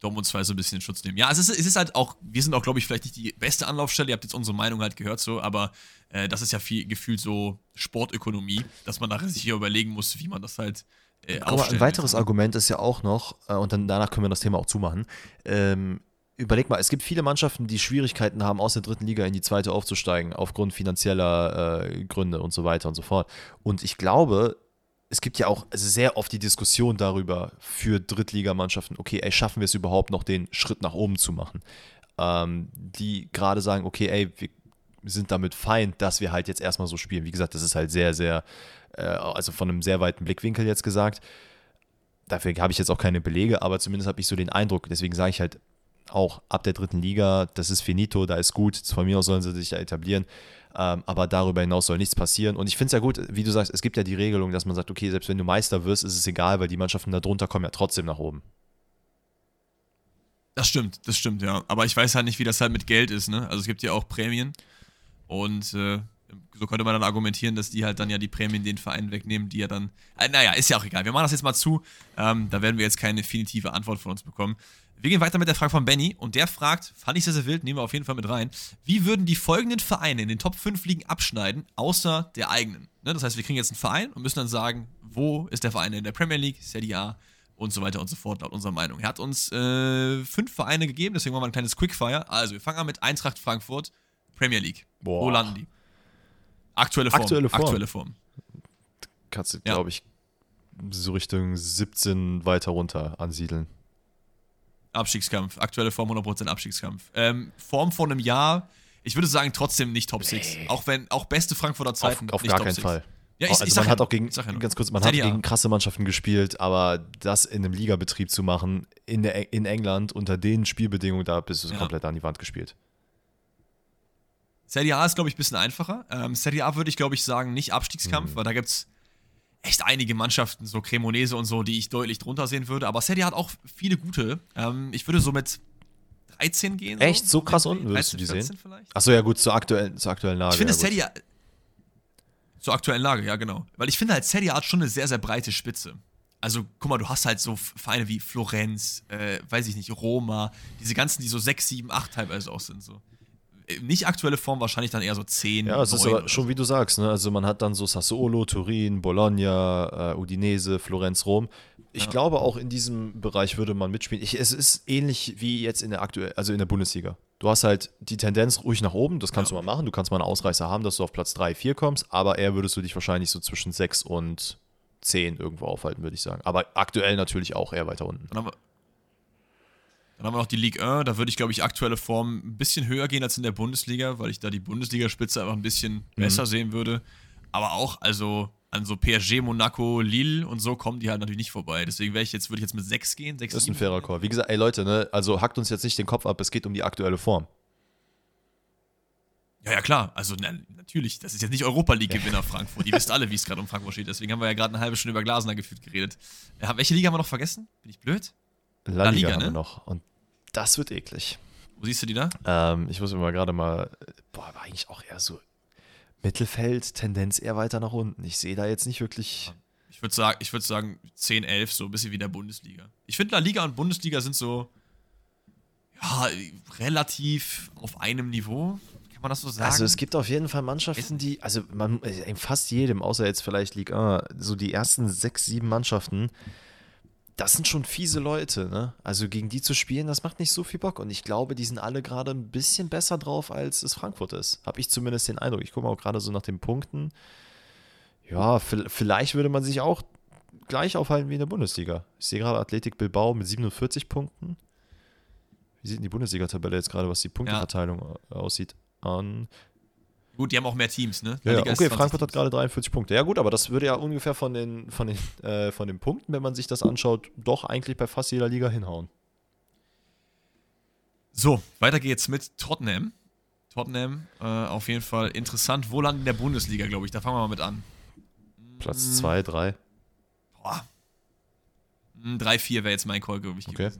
Dortmund 2 so ein bisschen in Schutz nehmen. Ja, es ist, es ist halt auch, wir sind auch, glaube ich, vielleicht nicht die beste Anlaufstelle. Ihr habt jetzt unsere Meinung halt gehört so, aber äh, das ist ja viel gefühlt so Sportökonomie, dass man nachher sich hier überlegen muss, wie man das halt äh, Aber ein weiteres. Argument ist ja auch noch, äh, und dann danach können wir das Thema auch zumachen. Ähm, überleg mal, es gibt viele Mannschaften, die Schwierigkeiten haben, aus der dritten Liga in die zweite aufzusteigen, aufgrund finanzieller äh, Gründe und so weiter und so fort. Und ich glaube, es gibt ja auch sehr oft die Diskussion darüber für Drittligamannschaften, okay, ey, schaffen wir es überhaupt noch, den Schritt nach oben zu machen? Ähm, die gerade sagen, okay, ey, wir sind damit fein, dass wir halt jetzt erstmal so spielen. Wie gesagt, das ist halt sehr, sehr, äh, also von einem sehr weiten Blickwinkel jetzt gesagt. Dafür habe ich jetzt auch keine Belege, aber zumindest habe ich so den Eindruck, deswegen sage ich halt auch ab der dritten Liga, das ist finito, da ist gut, von mir aus sollen sie sich ja etablieren. Ähm, aber darüber hinaus soll nichts passieren. Und ich finde es ja gut, wie du sagst, es gibt ja die Regelung, dass man sagt, okay, selbst wenn du Meister wirst, ist es egal, weil die Mannschaften darunter kommen ja trotzdem nach oben. Das stimmt, das stimmt, ja. Aber ich weiß halt nicht, wie das halt mit Geld ist, ne? Also es gibt ja auch Prämien. Und äh, so könnte man dann argumentieren, dass die halt dann ja die Prämien den Vereinen wegnehmen, die ja dann. Äh, naja, ist ja auch egal. Wir machen das jetzt mal zu. Ähm, da werden wir jetzt keine definitive Antwort von uns bekommen. Wir gehen weiter mit der Frage von Benny und der fragt, fand ich sehr, sehr wild, nehmen wir auf jeden Fall mit rein, wie würden die folgenden Vereine in den Top 5 Ligen abschneiden, außer der eigenen? Ne? Das heißt, wir kriegen jetzt einen Verein und müssen dann sagen, wo ist der Verein in der Premier League, Serie A und so weiter und so fort, laut unserer Meinung. Er hat uns äh, fünf Vereine gegeben, deswegen machen wir ein kleines Quickfire. Also, wir fangen an mit Eintracht Frankfurt, Premier League. Boah. Wo landen die? Aktuelle Form. Aktuelle Form. Aktuelle Form. Kannst du, ja. glaube ich, so Richtung 17 weiter runter ansiedeln. Abstiegskampf. Aktuelle Form 100% Abstiegskampf. Ähm, Form vor einem Jahr, ich würde sagen, trotzdem nicht Top 6. Nee. Auch wenn, auch beste Frankfurter Zeiten. Auf, auf gar keinen 6. Fall. Ja, ich, also ich man hat auch gegen, ganz kurz, man hat gegen krasse Mannschaften gespielt, aber das in einem Ligabetrieb zu machen, in, der, in England, unter den Spielbedingungen, da bist du ja. komplett an die Wand gespielt. Serie A ist, glaube ich, ein bisschen einfacher. Ähm, Serie A würde ich, glaube ich, sagen, nicht Abstiegskampf, mhm. weil da gibt es echt einige Mannschaften, so Cremonese und so, die ich deutlich drunter sehen würde. Aber Serie hat auch viele gute. Ähm, ich würde so mit 13 gehen. Echt? So, so krass unten würdest du die sehen? Achso, ja gut, zur aktuellen, zur aktuellen Lage. Ich finde ja, Serie zur aktuellen Lage, ja genau. Weil ich finde halt Serie hat schon eine sehr, sehr breite Spitze. Also guck mal, du hast halt so Vereine wie Florenz, äh, weiß ich nicht, Roma, diese ganzen, die so 6, 7, 8 teilweise auch sind so nicht aktuelle Form, wahrscheinlich dann eher so 10. Ja, es ist aber schon, wie du sagst, ne? also man hat dann so Sassuolo, Turin, Bologna, äh, Udinese, Florenz, Rom. Ich ja. glaube, auch in diesem Bereich würde man mitspielen. Ich, es ist ähnlich wie jetzt in der aktuell, also in der Bundesliga. Du hast halt die Tendenz ruhig nach oben, das kannst ja. du mal machen. Du kannst mal einen Ausreißer haben, dass du auf Platz 3, 4 kommst, aber eher würdest du dich wahrscheinlich so zwischen 6 und 10 irgendwo aufhalten, würde ich sagen. Aber aktuell natürlich auch eher weiter unten. Dann haben wir, noch die Ligue 1, da würde ich, glaube ich, aktuelle Form ein bisschen höher gehen als in der Bundesliga, weil ich da die Bundesligaspitze einfach ein bisschen mhm. besser sehen würde. Aber auch, also an so PSG, Monaco, Lille und so kommen die halt natürlich nicht vorbei. Deswegen wäre ich jetzt, würde ich jetzt mit 6 gehen. 6, das ist ein fairer Call. Wie gesagt, ey Leute, ne, also hackt uns jetzt nicht den Kopf ab, es geht um die aktuelle Form. Ja, ja, klar. Also na, natürlich, das ist jetzt nicht Europa League-Gewinner Frankfurt. Ihr wisst alle, wie es gerade um Frankfurt steht. Deswegen haben wir ja gerade eine halbe Stunde über Glasner gefühlt geredet. Ja, welche Liga haben wir noch vergessen? Bin ich blöd? La, La Liga, Liga ne? noch. Und das wird eklig. Wo siehst du die da? Ähm, ich muss mir mal gerade mal. Boah, war eigentlich auch eher so Mittelfeld, Tendenz eher weiter nach unten. Ich sehe da jetzt nicht wirklich. Ich würde sagen, würd sagen 10, 11, so ein bisschen wie der Bundesliga. Ich finde, La Liga und Bundesliga sind so ja, relativ auf einem Niveau. Kann man das so sagen? Also es gibt auf jeden Fall Mannschaften, die, also man, in fast jedem, außer jetzt vielleicht Ligue 1, so die ersten sechs, sieben Mannschaften, das sind schon fiese Leute, ne? Also gegen die zu spielen, das macht nicht so viel Bock. Und ich glaube, die sind alle gerade ein bisschen besser drauf, als es Frankfurt ist. Habe ich zumindest den Eindruck. Ich gucke auch gerade so nach den Punkten. Ja, vielleicht würde man sich auch gleich aufhalten wie in der Bundesliga. Ich sehe gerade Athletik Bilbao mit 47 Punkten. Wie sieht denn die Bundesliga-Tabelle jetzt gerade, was die Punkteverteilung ja. aussieht, an? Gut, die haben auch mehr Teams, ne? Ja, okay, Frankfurt hat gerade 43 Punkte. Ja, gut, aber das würde ja ungefähr von den, von, den, äh, von den Punkten, wenn man sich das anschaut, doch eigentlich bei fast jeder Liga hinhauen. So, weiter geht's mit Tottenham. Tottenham, äh, auf jeden Fall interessant. Wo landen in der Bundesliga, glaube ich? Da fangen wir mal mit an. Platz 2, 3. Boah. 3, 4 wäre jetzt mein Call, glaube ich, okay.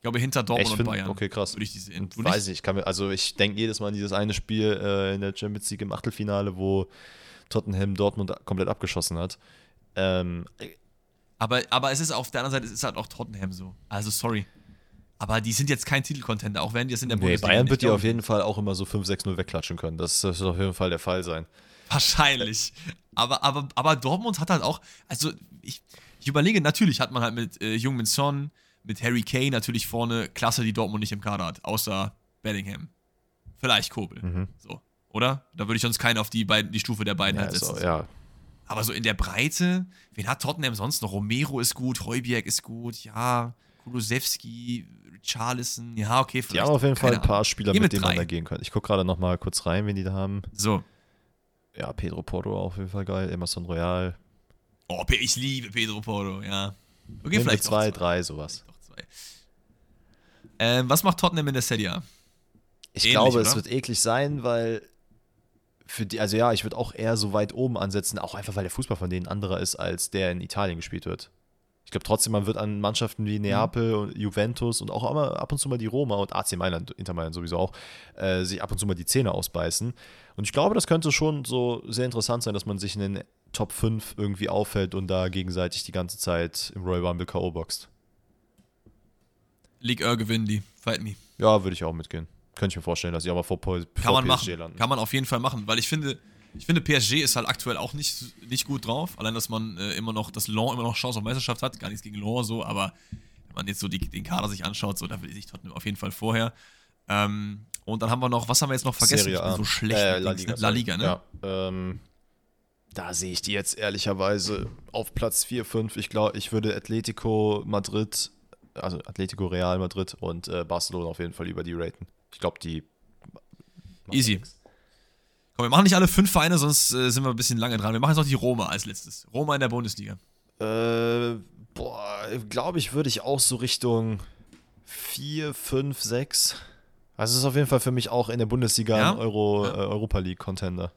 Ich glaube, hinter Dortmund find, und Bayern. Okay, krass. Würde ich diese sehen. Weiß ich, kann mir, also ich denke jedes Mal an dieses eine Spiel äh, in der Champions League im Achtelfinale, wo Tottenham Dortmund komplett abgeschossen hat. Ähm, aber, aber es ist auf der anderen Seite, es ist halt auch Tottenham so. Also sorry. Aber die sind jetzt kein Titelcontender, auch wenn die es in der nee, Bundesliga Bayern wird die auf jeden Fall auch immer so 5-6-0 wegklatschen können. Das, das wird auf jeden Fall der Fall sein. Wahrscheinlich. Aber, aber, aber Dortmund hat halt auch, also ich, ich überlege, natürlich hat man halt mit äh, Jungmin Son, mit Harry Kane natürlich vorne Klasse, die Dortmund nicht im Kader hat, außer Bellingham. Vielleicht Kobel. Mhm. So. Oder? Da würde ich sonst keinen auf die, beiden, die Stufe der beiden ja, halt setzen. So, ja. Aber so in der Breite, wen hat Tottenham sonst noch? Romero ist gut, Heubier ist gut, ja, Kulusewski, Charlison, ja, okay, vielleicht. Die haben auf jeden Fall ein paar Spieler, mit, mit denen man da gehen kann. Ich gucke gerade noch mal kurz rein, wen die da haben. So. Ja, Pedro Porto auf jeden Fall geil, Emerson Royal. Oh, ich liebe Pedro Porto, ja. Okay, Nehmen vielleicht zwei, drei, sowas. Ähm, was macht Tottenham in der Serie A? Ich Ähnlich, glaube, oder? es wird eklig sein, weil für die, also ja, ich würde auch eher so weit oben ansetzen, auch einfach, weil der Fußball von denen anderer ist, als der in Italien gespielt wird. Ich glaube trotzdem, man wird an Mannschaften wie Neapel und Juventus und auch immer ab und zu mal die Roma und AC Mailand, Inter Mailand sowieso auch, äh, sich ab und zu mal die Zähne ausbeißen. Und ich glaube, das könnte schon so sehr interessant sein, dass man sich in den Top 5 irgendwie auffällt und da gegenseitig die ganze Zeit im Royal Rumble K.O. boxt. League Earl gewinnen die. Fight me. Ja, würde ich auch mitgehen. Könnte ich mir vorstellen, dass sie aber vor, vor Kann man PSG machen. landen. Kann man auf jeden Fall machen, weil ich finde, ich finde, PSG ist halt aktuell auch nicht, nicht gut drauf. Allein, dass man äh, immer noch, dass Lyon immer noch Chance auf Meisterschaft hat. Gar nichts gegen Lyon so, aber wenn man jetzt so die, den Kader sich anschaut, so, da will ich Tottenham auf jeden Fall vorher. Ähm, und dann haben wir noch, was haben wir jetzt noch vergessen? Serie ich bin so schlecht. Äh, La, Liga, La Liga, ne? Ja, ähm, da sehe ich die jetzt ehrlicherweise auf Platz 4, 5. Ich glaube, ich würde Atletico Madrid also Atletico Real Madrid und äh, Barcelona auf jeden Fall über die raten. Ich glaube, die. Easy. Nix. Komm, wir machen nicht alle fünf Vereine, sonst äh, sind wir ein bisschen lange dran. Wir machen jetzt noch die Roma als letztes. Roma in der Bundesliga. Äh, boah, glaube ich, würde ich auch so Richtung 4, 5, 6. Also es ist auf jeden Fall für mich auch in der Bundesliga ja? ein Euro, ja. äh, Europa League Contender.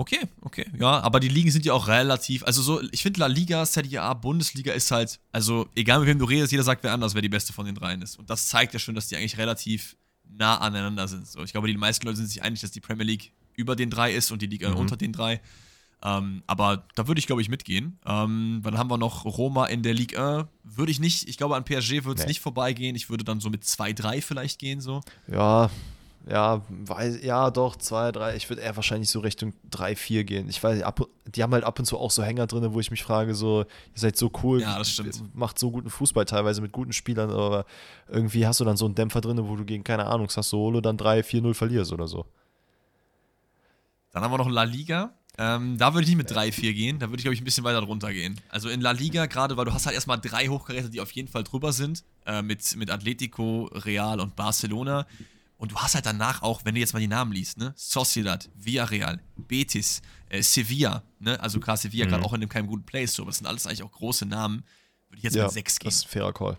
Okay, okay. Ja, aber die Ligen sind ja auch relativ. Also so, ich finde La Liga, Serie A, Bundesliga ist halt, also egal mit wem du redest, jeder sagt, wer anders, wer die beste von den dreien ist. Und das zeigt ja schon, dass die eigentlich relativ nah aneinander sind. So, ich glaube, die meisten Leute sind sich einig, dass die Premier League über den drei ist und die Liga mhm. unter den drei. Ähm, aber da würde ich, glaube ich, mitgehen. Ähm, dann haben wir noch Roma in der Ligue 1. Würde ich nicht, ich glaube, an PSG würde es nee. nicht vorbeigehen. Ich würde dann so mit 2-3 vielleicht gehen, so. Ja, ja, weiß, ja, doch, zwei, drei. Ich würde eher wahrscheinlich so Richtung drei, vier gehen. Ich weiß, ab, die haben halt ab und zu auch so Hänger drin, wo ich mich frage, so, ihr seid so cool, ja, das stimmt. macht so guten Fußball teilweise mit guten Spielern, aber irgendwie hast du dann so einen Dämpfer drin, wo du gegen, keine Ahnung, Sassuolo dann 3-4-0 verlierst oder so. Dann haben wir noch La Liga. Ähm, da würde ich nicht mit 3-4 gehen, da würde ich, glaube ich, ein bisschen weiter drunter gehen. Also in La Liga, gerade weil du hast halt erstmal drei Hochkaräter, die auf jeden Fall drüber sind, äh, mit, mit Atletico, Real und Barcelona. Und du hast halt danach auch, wenn du jetzt mal die Namen liest, ne? Sociedad, Villarreal, Betis, äh, Sevilla, ne? Also klar, Sevilla mhm. gerade auch in einem keinem guten Place, so, aber das sind alles eigentlich auch große Namen. Würde ich jetzt ja, mit 6 gehen. Das ist ein fairer Call.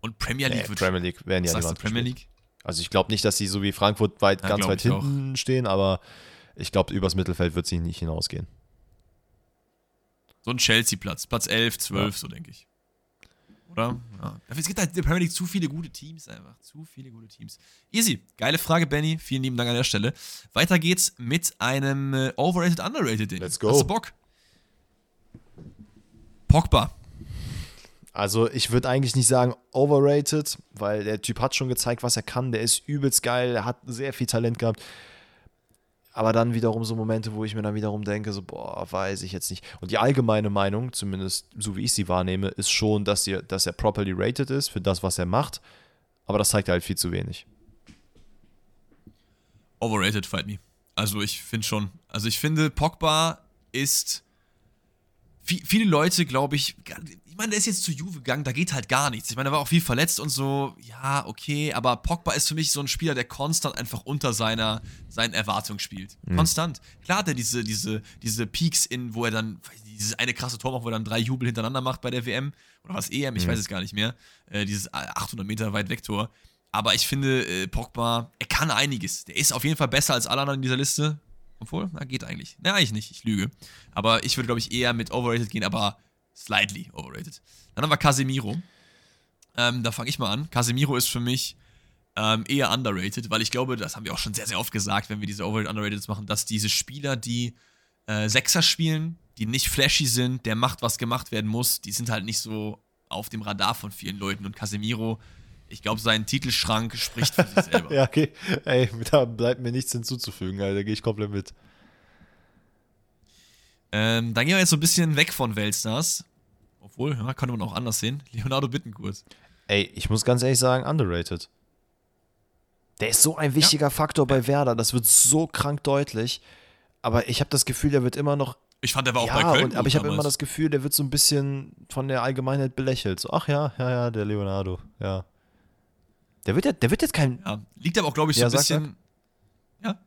Und Premier League nee, wird Premier League werden ja die Wand Premier League? Also ich glaube nicht, dass sie so wie Frankfurt weit, ja, ganz weit hinten auch. stehen, aber ich glaube, übers Mittelfeld wird sie nicht hinausgehen. So ein Chelsea-Platz, Platz 11, 12, ja. so denke ich. Oder? Ja. Es gibt halt in der Premier League zu viele gute Teams einfach. Zu viele gute Teams. Easy. Geile Frage, Benny. Vielen lieben Dank an der Stelle. Weiter geht's mit einem äh, Overrated, Underrated Ding. Let's go. Hast du Bock? Pogba. Also ich würde eigentlich nicht sagen overrated, weil der Typ hat schon gezeigt, was er kann. Der ist übelst geil, er hat sehr viel Talent gehabt. Aber dann wiederum so Momente, wo ich mir dann wiederum denke, so, boah, weiß ich jetzt nicht. Und die allgemeine Meinung, zumindest so wie ich sie wahrnehme, ist schon, dass, ihr, dass er properly rated ist für das, was er macht. Aber das zeigt halt viel zu wenig. Overrated, fight me. Also ich finde schon. Also ich finde, Pogba ist. Viele Leute, glaube ich, ich meine, der ist jetzt zu Juve gegangen, da geht halt gar nichts. Ich meine, er war auch viel verletzt und so, ja, okay, aber Pogba ist für mich so ein Spieler, der konstant einfach unter seiner, seinen Erwartungen spielt. Mhm. Konstant. Klar hat er diese, diese, diese Peaks in, wo er dann, dieses eine krasse Tor macht, wo er dann drei Jubel hintereinander macht bei der WM, oder was EM, ich mhm. weiß es gar nicht mehr, äh, dieses 800 Meter weit weg Tor. Aber ich finde, äh, Pogba, er kann einiges. Der ist auf jeden Fall besser als alle anderen in dieser Liste. Obwohl, na, geht eigentlich. Na, eigentlich nicht, ich lüge. Aber ich würde, glaube ich, eher mit overrated gehen, aber slightly overrated. Dann haben wir Casemiro. Ähm, da fange ich mal an. Casemiro ist für mich ähm, eher underrated, weil ich glaube, das haben wir auch schon sehr, sehr oft gesagt, wenn wir diese overrated underrated machen, dass diese Spieler, die äh, Sechser spielen, die nicht flashy sind, der macht, was gemacht werden muss, die sind halt nicht so auf dem Radar von vielen Leuten. Und Casemiro ich glaube, sein Titelschrank spricht für sich selber. ja, okay. Ey, da bleibt mir nichts hinzuzufügen, Alter. Da gehe ich komplett mit. Ähm, dann gehen wir jetzt so ein bisschen weg von Weltstars. Obwohl, ja, könnte man auch anders sehen. Leonardo Bittencourt. Ey, ich muss ganz ehrlich sagen, underrated. Der ist so ein wichtiger ja. Faktor bei Werder. Das wird so krank deutlich. Aber ich habe das Gefühl, der wird immer noch. Ich fand, der war auch ja, bei Köln. Und, aber ich habe immer das Gefühl, der wird so ein bisschen von der Allgemeinheit belächelt. So, ach ja, ja, ja, der Leonardo, ja. Der wird, ja, der wird jetzt kein. Ja, liegt aber auch, glaube ich, so ja, ein bisschen. Sag, Ja.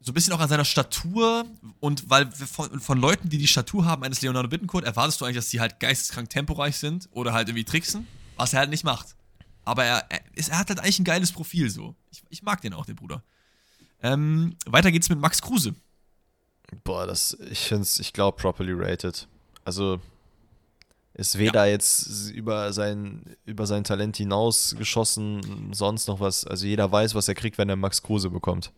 So ein bisschen auch an seiner Statur und weil von, von, Leuten, die die Statur haben eines Leonardo Bittencourt, erwartest du eigentlich, dass die halt geisteskrank temporeich sind oder halt irgendwie tricksen, was er halt nicht macht. Aber er, er, er hat halt eigentlich ein geiles Profil so. Ich, ich mag den auch, den Bruder. Ähm, weiter geht's mit Max Kruse. Boah, das, ich finde es, ich glaube, properly rated. Also, ist weder ja. jetzt über sein, über sein Talent hinausgeschossen, sonst noch was. Also jeder weiß, was er kriegt, wenn er Max Kruse bekommt.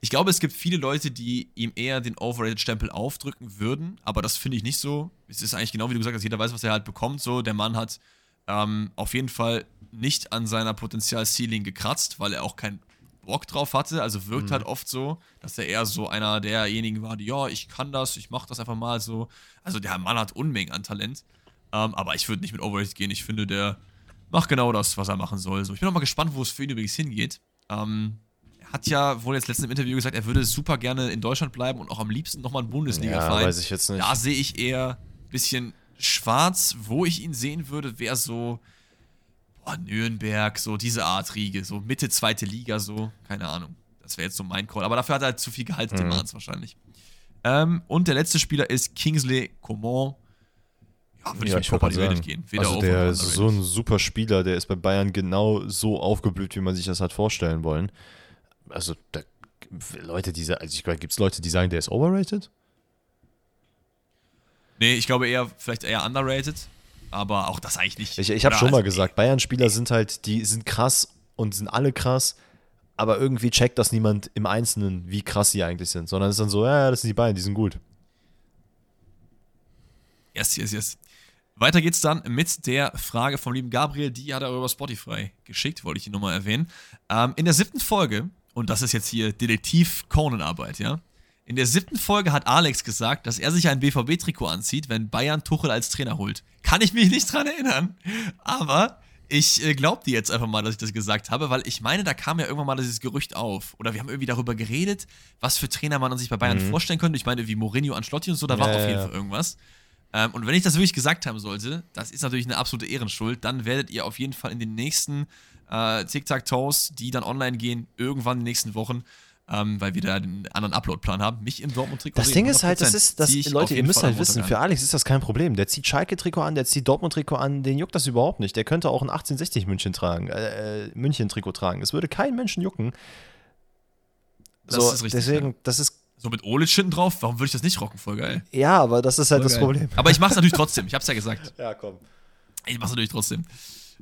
Ich glaube, es gibt viele Leute, die ihm eher den Overrated-Stempel aufdrücken würden, aber das finde ich nicht so. Es ist eigentlich genau wie du gesagt hast, jeder weiß, was er halt bekommt. So, der Mann hat ähm, auf jeden Fall nicht an seiner Potenzial-Ceiling gekratzt, weil er auch kein Bock drauf hatte. Also wirkt mhm. halt oft so, dass er eher so einer derjenigen war, die, ja, ich kann das, ich mach das einfach mal so. Also der Mann hat Unmengen an Talent. Ähm, aber ich würde nicht mit Overrated gehen. Ich finde, der macht genau das, was er machen soll. So, ich bin auch mal gespannt, wo es für ihn übrigens hingeht. Ähm, er hat ja wohl jetzt letztens im Interview gesagt, er würde super gerne in Deutschland bleiben und auch am liebsten nochmal einen Bundesliga-Verein. Ja, weiß ich jetzt nicht. Da sehe ich eher ein bisschen schwarz. Wo ich ihn sehen würde, wäre so boah, Nürnberg, so diese Art Riege, so Mitte zweite Liga, so, keine Ahnung. Das wäre jetzt so mein Call. Aber dafür hat er halt zu viel Gehaltsdemands mhm. wahrscheinlich. Ähm, und der letzte Spieler ist Kingsley Coman. Ja, würde ja, ich mit Proper Rated gehen. Weder also der ist so ein super Spieler, der ist bei Bayern genau so aufgeblüht, wie man sich das hat vorstellen wollen. Also, da, Leute, die also ich glaube, gibt es Leute, die sagen, der ist overrated? Nee, ich glaube eher, vielleicht eher underrated aber auch das eigentlich nicht. Ich, ich habe schon also, mal gesagt, Bayern-Spieler sind halt, die sind krass und sind alle krass, aber irgendwie checkt das niemand im Einzelnen, wie krass sie eigentlich sind, sondern es ist dann so, ja, das sind die Bayern, die sind gut. Yes, yes, yes. Weiter geht's dann mit der Frage vom lieben Gabriel, die hat er über Spotify geschickt, wollte ich ihn nochmal erwähnen. Ähm, in der siebten Folge, und das ist jetzt hier Detektiv-Conan-Arbeit, ja, in der siebten Folge hat Alex gesagt, dass er sich ein BVB-Trikot anzieht, wenn Bayern Tuchel als Trainer holt. Kann ich mich nicht dran erinnern. Aber ich äh, glaube dir jetzt einfach mal, dass ich das gesagt habe, weil ich meine, da kam ja irgendwann mal dieses Gerücht auf. Oder wir haben irgendwie darüber geredet, was für Trainer man sich bei Bayern mhm. vorstellen könnte. Ich meine, wie Mourinho, Ancelotti und so, da war ja, auf jeden Fall irgendwas. Ähm, und wenn ich das wirklich gesagt haben sollte, das ist natürlich eine absolute Ehrenschuld, dann werdet ihr auf jeden Fall in den nächsten äh, Tic-Tac-Toes, die dann online gehen, irgendwann in den nächsten Wochen, ähm, weil wir da einen anderen Upload-Plan haben, mich im Dortmund-Trikot Das Ding ist halt, das ist, das, Leute, ihr müsst halt wissen, für Alex ist das kein Problem. Der zieht Schalke-Trikot an, der zieht Dortmund-Trikot an, den juckt das überhaupt nicht. Der könnte auch ein 1860 München tragen, äh, äh, München-Trikot tragen. Es würde keinen Menschen jucken. So, das ist richtig. Deswegen, ja. das ist so mit Olic hinten drauf, warum würde ich das nicht rocken? Voll geil. Ja, aber das ist halt voll das geil. Problem. Aber ich mach's natürlich trotzdem, ich hab's ja gesagt. ja, komm. Ich mach's natürlich trotzdem.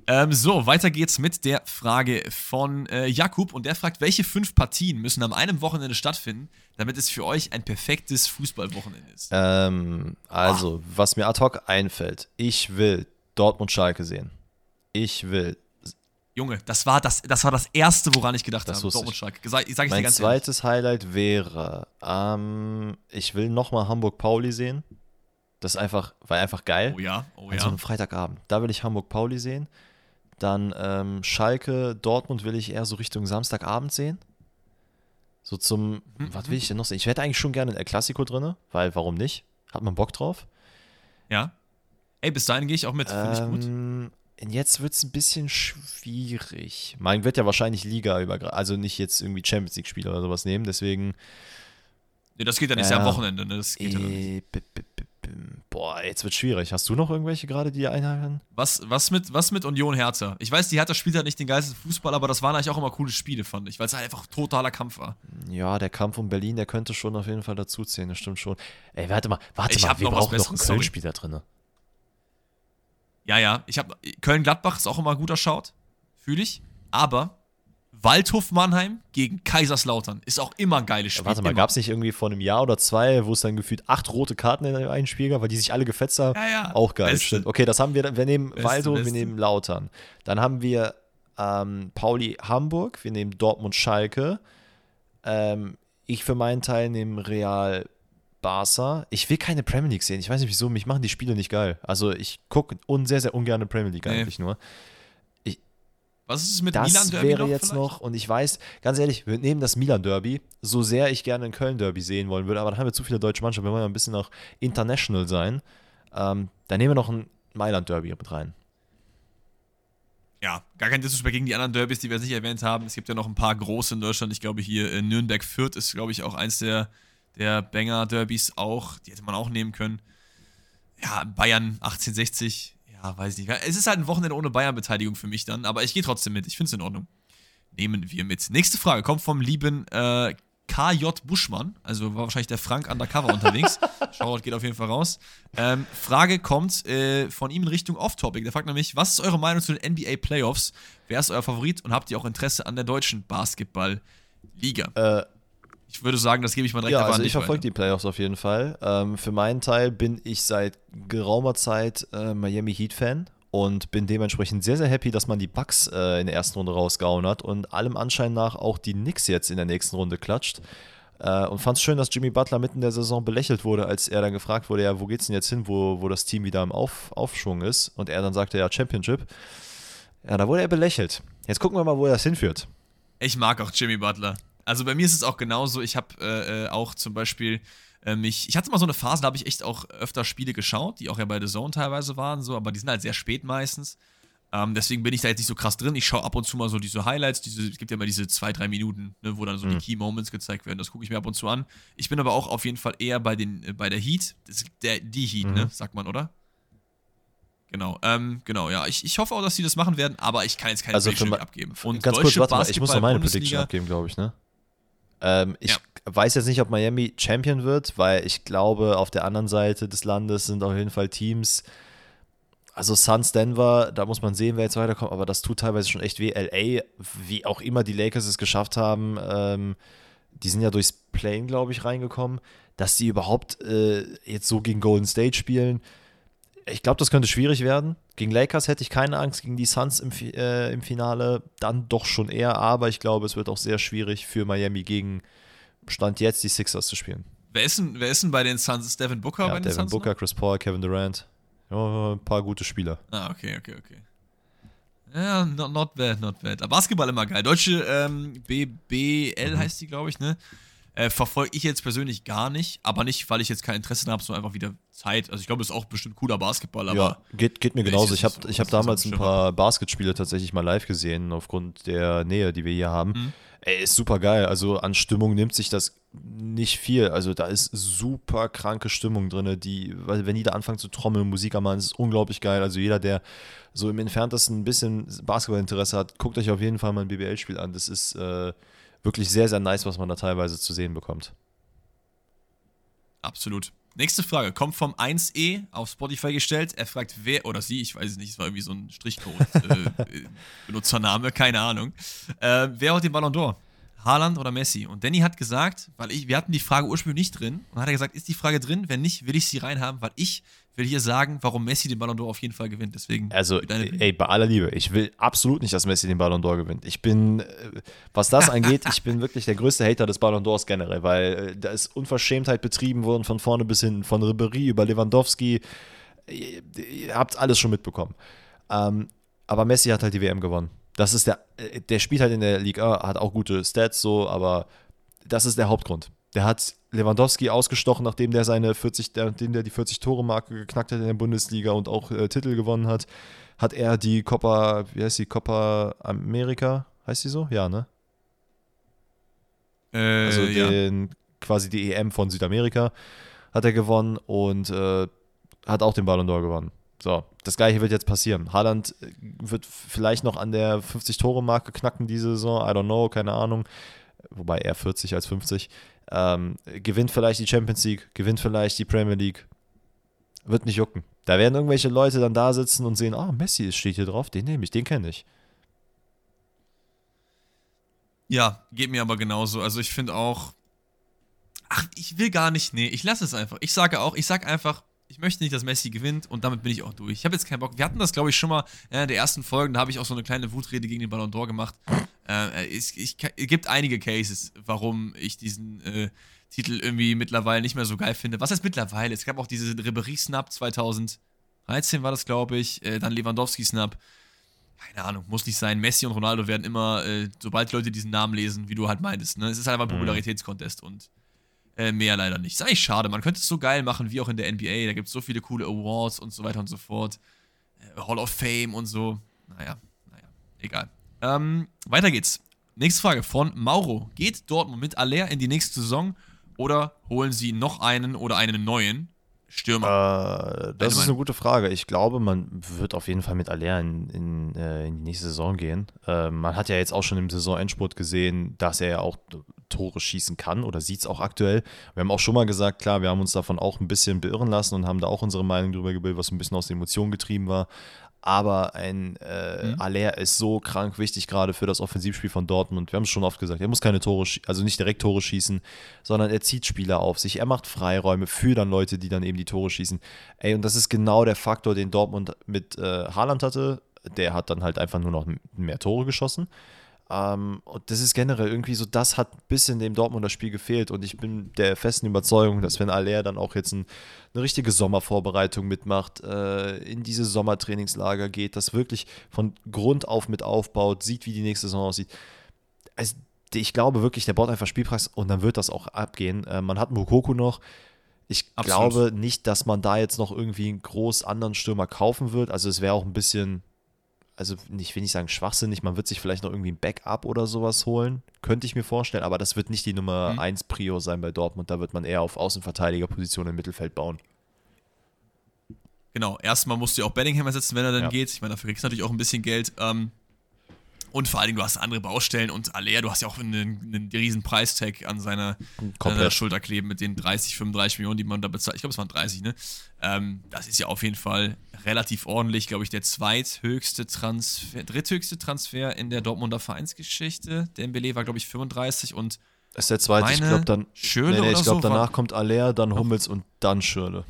Ähm, so, weiter geht's mit der Frage von äh, Jakub und der fragt, welche fünf Partien müssen am einem Wochenende stattfinden, damit es für euch ein perfektes Fußballwochenende ist? Ähm, also, Ah. was mir ad hoc einfällt, ich will Dortmund-Schalke sehen. Ich will. Junge, das war das, das war das Erste, woran ich gedacht Das habe. Dortmund Schalke. Sag, sag ich dir Mein ganz ehrlich. zweites Highlight wäre, ähm, ich will nochmal Hamburg-Pauli sehen. Das ist einfach, war einfach geil. Oh ja, oh ja. so einem Freitagabend. Da will ich Hamburg-Pauli sehen. Dann ähm, Schalke, Dortmund will ich eher so Richtung Samstagabend sehen. So zum, Mhm, was will ich denn noch sehen? Ich hätte eigentlich schon gerne ein El Clasico drin, weil warum nicht? Hat man Bock drauf? ja. Ey, bis dahin gehe ich auch mit. Finde ich gut. Ähm, jetzt wird es ein bisschen schwierig. Man wird ja wahrscheinlich Liga über, also nicht jetzt irgendwie Champions League-Spiele oder sowas nehmen, deswegen. Nee, das geht ja nicht, ja am ja. Wochenende, ne? Das geht ja dann nicht. Boah, jetzt wird schwierig. Hast du noch irgendwelche gerade, die einhalten? Was, was, mit, was mit Union Hertha? Ich weiß, die Hertha spielt halt nicht den geilsten Fußball, aber das waren eigentlich auch immer coole Spiele, fand ich, weil es halt einfach totaler Kampf war. Ja, der Kampf um Berlin, der könnte schon auf jeden Fall dazuzählen, das stimmt schon. Ey, warte mal, warte Ich mal, hab wir noch brauchen noch einen sorry. Köln-Spieler drin. Ja, ja, ich habe Köln-Gladbach ist auch immer ein guter Schaut, fühle ich, aber Waldhof Mannheim gegen Kaiserslautern ist auch immer ein geiles Spiel. Warte mal, gab es nicht irgendwie vor einem Jahr oder zwei, wo es dann gefühlt acht rote Karten in einem Spiel gab, weil die sich alle gefetzt haben? Ja, ja. Auch geil, Beste. stimmt. Okay, das haben wir, wir nehmen Beste, Waldhof, wir beste. nehmen Lautern. Dann haben wir ähm, Pauli Hamburg, wir nehmen Dortmund Schalke. Ähm, ich für meinen Teil nehme Real Barca. Ich will keine Premier League sehen. Ich weiß nicht wieso, mich machen die Spiele nicht geil. Also ich gucke un sehr, sehr ungern Premier League Nee. eigentlich nur. Was ist es mit Das Milan Derby wäre noch jetzt vielleicht? noch, und ich weiß, ganz ehrlich, wir nehmen das Milan-Derby, so sehr ich gerne ein Köln-Derby sehen wollen würde, aber dann haben wir zu viele deutsche Mannschaften, wir wollen ja ein bisschen auch international sein. Ähm, dann nehmen wir noch ein Mailand-Derby mit rein. Ja, gar kein Disrespect gegen die anderen Derbys, die wir jetzt nicht erwähnt haben. Es gibt ja noch ein paar große in Deutschland. Ich glaube, hier in Nürnberg-Fürth ist, glaube ich, auch eins der, der Banger-Derbys auch. Die hätte man auch nehmen können. Ja, Bayern 1860. Ja, weiß nicht. Es ist halt ein Wochenende ohne Bayern-Beteiligung für mich dann, aber ich gehe trotzdem mit. Ich finde es in Ordnung. Nehmen wir mit. Nächste Frage kommt vom lieben äh, KJ Buschmann. Also war wahrscheinlich der Frank undercover unterwegs. Shoutout geht auf jeden Fall raus. Ähm, Frage kommt äh, von ihm in Richtung Off-Topic. Der fragt nämlich, was ist eure Meinung zu den NBA Playoffs? Wer ist euer Favorit und habt ihr auch Interesse an der deutschen Basketball-Liga? Äh, Ich würde sagen, das gebe ich mal direkt ja, also an ich verfolge die Playoffs auf jeden Fall. Ähm, für meinen Teil bin ich seit geraumer Zeit äh, Miami Heat-Fan und bin dementsprechend sehr, sehr happy, dass man die Bucks äh, in der ersten Runde rausgehauen hat und allem Anschein nach auch die Knicks jetzt in der nächsten Runde klatscht. Äh, und fand es schön, dass Jimmy Butler mitten in der Saison belächelt wurde, als er dann gefragt wurde, ja, wo geht's denn jetzt hin, wo, wo das Team wieder im Auf, Aufschwung ist? Und er dann sagte, ja, Championship. Ja, da wurde er belächelt. Jetzt gucken wir mal, wo er das hinführt. Ich mag auch Jimmy Butler. Also bei mir ist es auch genauso. Ich habe äh, äh, auch zum Beispiel äh, mich. Ich hatte mal so eine Phase, da habe ich echt auch öfter Spiele geschaut, die auch ja bei The Zone teilweise waren, so, aber die sind halt sehr spät meistens. Ähm, deswegen bin ich da jetzt nicht so krass drin. Ich schaue ab und zu mal so diese Highlights, diese, es gibt ja immer diese zwei, drei Minuten, ne, wo dann so die Key Moments gezeigt werden. Das gucke ich mir ab und zu an. Ich bin aber auch auf jeden Fall eher bei, den, äh, bei der Heat. Das ist der, die Heat, ne, sagt man, oder? Genau, ähm, genau, ja. Ich, ich hoffe auch, dass sie das machen werden, aber ich kann jetzt keine Also Prediction abgeben. Und Ganz kurz, warte mal, ich muss noch meine Prediction abgeben, glaube ich, ne? Ähm, ich Ja. weiß jetzt nicht, ob Miami Champion wird, weil ich glaube, auf der anderen Seite des Landes sind auf jeden Fall Teams, also Suns, Denver, da muss man sehen, wer jetzt weiterkommt, aber das tut teilweise schon echt weh. LA, wie auch immer die Lakers es geschafft haben, ähm, die sind ja durchs Plane, glaube ich, reingekommen, dass die überhaupt äh, jetzt so gegen Golden State spielen. Ich glaube, das könnte schwierig werden. Gegen Lakers hätte ich keine Angst, gegen die Suns im, äh, im Finale dann doch schon eher, aber ich glaube, es wird auch sehr schwierig für Miami gegen Stand jetzt die Sixers zu spielen. Wer ist denn, wer ist denn bei den Suns? Ist Devin Booker Ja, bei den Devin Suns? Booker, Chris Paul, Kevin Durant. Ja, ein paar gute Spieler. Noch? Ah, okay, okay, okay. Ja, not, not bad, not bad. Aber Basketball immer geil. Deutsche ähm, BBL Mhm. heißt die, glaube ich, ne? Äh, Verfolge ich jetzt persönlich gar nicht, aber nicht, weil ich jetzt kein Interesse habe, sondern einfach wieder Zeit. Also ich glaube, es ist auch bestimmt cooler Basketball, aber ja, geht, geht mir genauso. ich habe so ich hab damals ein paar Basketspiele tatsächlich mal live gesehen, aufgrund der Nähe, die wir hier haben. Mhm. Ey, ist super geil. Also an Stimmung nimmt sich das nicht viel. Also da ist super kranke Stimmung drin, die, weil wenn die da anfangen zu trommeln, Musik am Mann, ist unglaublich geil. Also jeder, der so im entferntesten ein bisschen Basketballinteresse hat, guckt euch auf jeden Fall mal ein BBL-Spiel an. Das ist äh, wirklich sehr, sehr nice, was man da teilweise zu sehen bekommt. absolut. Nächste Frage kommt vom 1E auf Spotify gestellt. Er fragt, wer oder sie, ich weiß es nicht, es war irgendwie so ein Strichcode, äh, äh, Benutzername, keine Ahnung. Äh, wer hat den Ballon d'Or? Haaland oder Messi? Und Danny hat gesagt, weil ich, wir hatten die Frage ursprünglich nicht drin, und hat er gesagt, ist die Frage drin? Wenn nicht, will ich sie reinhaben, weil ich will hier sagen, warum Messi den Ballon d'Or auf jeden Fall gewinnt. Deswegen. Also, ey, bei aller Liebe, ich will absolut nicht, dass Messi den Ballon d'Or gewinnt. Ich bin, äh, was das angeht, ich bin wirklich der größte Hater des Ballon d'Ors generell, weil äh, da ist Unverschämtheit betrieben worden von vorne bis hinten, von Ribéry über Lewandowski. Ihr, ihr habt alles schon mitbekommen. Ähm, aber Messi hat halt die WM gewonnen. Das ist der, äh, der spielt halt in der Liga, hat auch gute Stats so, aber das ist der Hauptgrund. Der hat Lewandowski ausgestochen, nachdem der seine 40, nachdem der die 40-Tore-Marke geknackt hat in der Bundesliga und auch äh, Titel gewonnen hat, hat er die Copa, wie heißt die, Copa America, heißt die so? Ja, ne? Äh, also den, ja. quasi die EM von Südamerika hat er gewonnen und äh, hat auch den Ballon d'Or gewonnen. So, das gleiche wird jetzt passieren. Haaland äh, wird vielleicht noch an der 50-Tore-Marke knacken diese Saison, I don't know, keine Ahnung. Wobei eher 40 als 50. Ähm, gewinnt vielleicht die Champions League, gewinnt vielleicht die Premier League. Wird nicht jucken. Da werden irgendwelche Leute dann da sitzen und sehen, ah, oh, Messi steht hier drauf, den nehme ich, den kenne ich. Ja, geht mir aber genauso. Also ich finde auch, ach, ich will gar nicht, nee, ich lasse es einfach. Ich sage auch, ich sage einfach, ich möchte nicht, dass Messi gewinnt und damit bin ich auch durch. Ich habe jetzt keinen Bock. Wir hatten das, glaube ich, schon mal in der ersten Folge, da habe ich auch so eine kleine Wutrede gegen den Ballon d'Or gemacht. Äh, es, ich, es, gibt einige Cases, warum ich diesen äh, Titel irgendwie mittlerweile nicht mehr so geil finde. Was heißt mittlerweile? Es gab auch diese Ribéry-Snap 2013 war das, glaube ich, äh, dann Lewandowski-Snap. Keine Ahnung, muss nicht sein. Messi und Ronaldo werden immer, äh, sobald Leute diesen Namen lesen, wie du halt meintest, ne? es ist halt einfach ein mhm. Popularitätskontest und äh, mehr leider nicht. Ist eigentlich schade. Man könnte es so geil machen wie auch in der NBA. Da gibt es so viele coole Awards und so weiter und so fort. Äh, Hall of Fame und so. Naja, naja, egal. Ähm, weiter geht's. Nächste Frage von Mauro. Geht Dortmund mit Aller in die nächste Saison oder holen sie noch einen oder einen neuen Stürmer? Äh, das ist eine gute Frage. Ich glaube, man wird auf jeden Fall mit Aller in, in, äh, in die nächste Saison gehen. Äh, man hat ja jetzt auch schon im Saisonendspurt gesehen, dass er ja auch Tore schießen kann oder sieht es auch aktuell. Wir haben auch schon mal gesagt, klar, wir haben uns davon auch ein bisschen beirren lassen und haben da auch unsere Meinung drüber gebildet, was ein bisschen aus den Emotionen getrieben war. Aber ein äh, mhm. Aller ist so krank wichtig gerade für das Offensivspiel von Dortmund. Wir haben es schon oft gesagt, er muss keine Tore, also nicht direkt Tore schießen, sondern er zieht Spieler auf sich. Er macht Freiräume für dann Leute, die dann eben die Tore schießen. Ey, und das ist genau der Faktor, den Dortmund mit äh, Haaland hatte. Der hat dann halt einfach nur noch mehr Tore geschossen. Ähm, und das ist generell irgendwie so, das hat ein bisschen dem Dortmunder Spiel gefehlt. Und ich bin der festen Überzeugung, dass wenn Aller dann auch jetzt ein, eine richtige Sommervorbereitung mitmacht, äh, in diese Sommertrainingslager geht, das wirklich von Grund auf mit aufbaut, sieht, wie die nächste Saison aussieht. Also, ich glaube wirklich, der baut einfach Spielpreis und dann wird das auch abgehen. Äh, man hat Mukoko noch. Ich Absolut. glaube nicht, dass man da jetzt noch irgendwie einen groß anderen Stürmer kaufen wird. Also es wäre auch ein bisschen also ich will nicht sagen schwachsinnig, man wird sich vielleicht noch irgendwie ein Backup oder sowas holen, könnte ich mir vorstellen, aber das wird nicht die Nummer mhm. 1 Prio sein bei Dortmund, da wird man eher auf Außenverteidigerpositionen im Mittelfeld bauen. Genau, erstmal musst du ja auch Bellingham ersetzen, wenn er dann ja. geht. Ich meine, dafür kriegst du natürlich auch ein bisschen Geld. Ähm, und vor allen Dingen, du hast andere Baustellen und Aller, du hast ja auch einen, einen riesen Preistag an seiner, seiner Schulter kleben mit den 30, 35 Millionen, die man da bezahlt. Ich glaube, es waren 30, ne? Ähm, das ist ja auf jeden Fall relativ ordentlich, glaube ich, der zweithöchste Transfer, dritthöchste Transfer in der Dortmunder Vereinsgeschichte. Der Dembele war, glaube ich, 35 und das ist der zweite, ich glaube dann. Schöne nee, nee, ich glaube, so danach kommt Aller, dann Hummels und dann Schürle.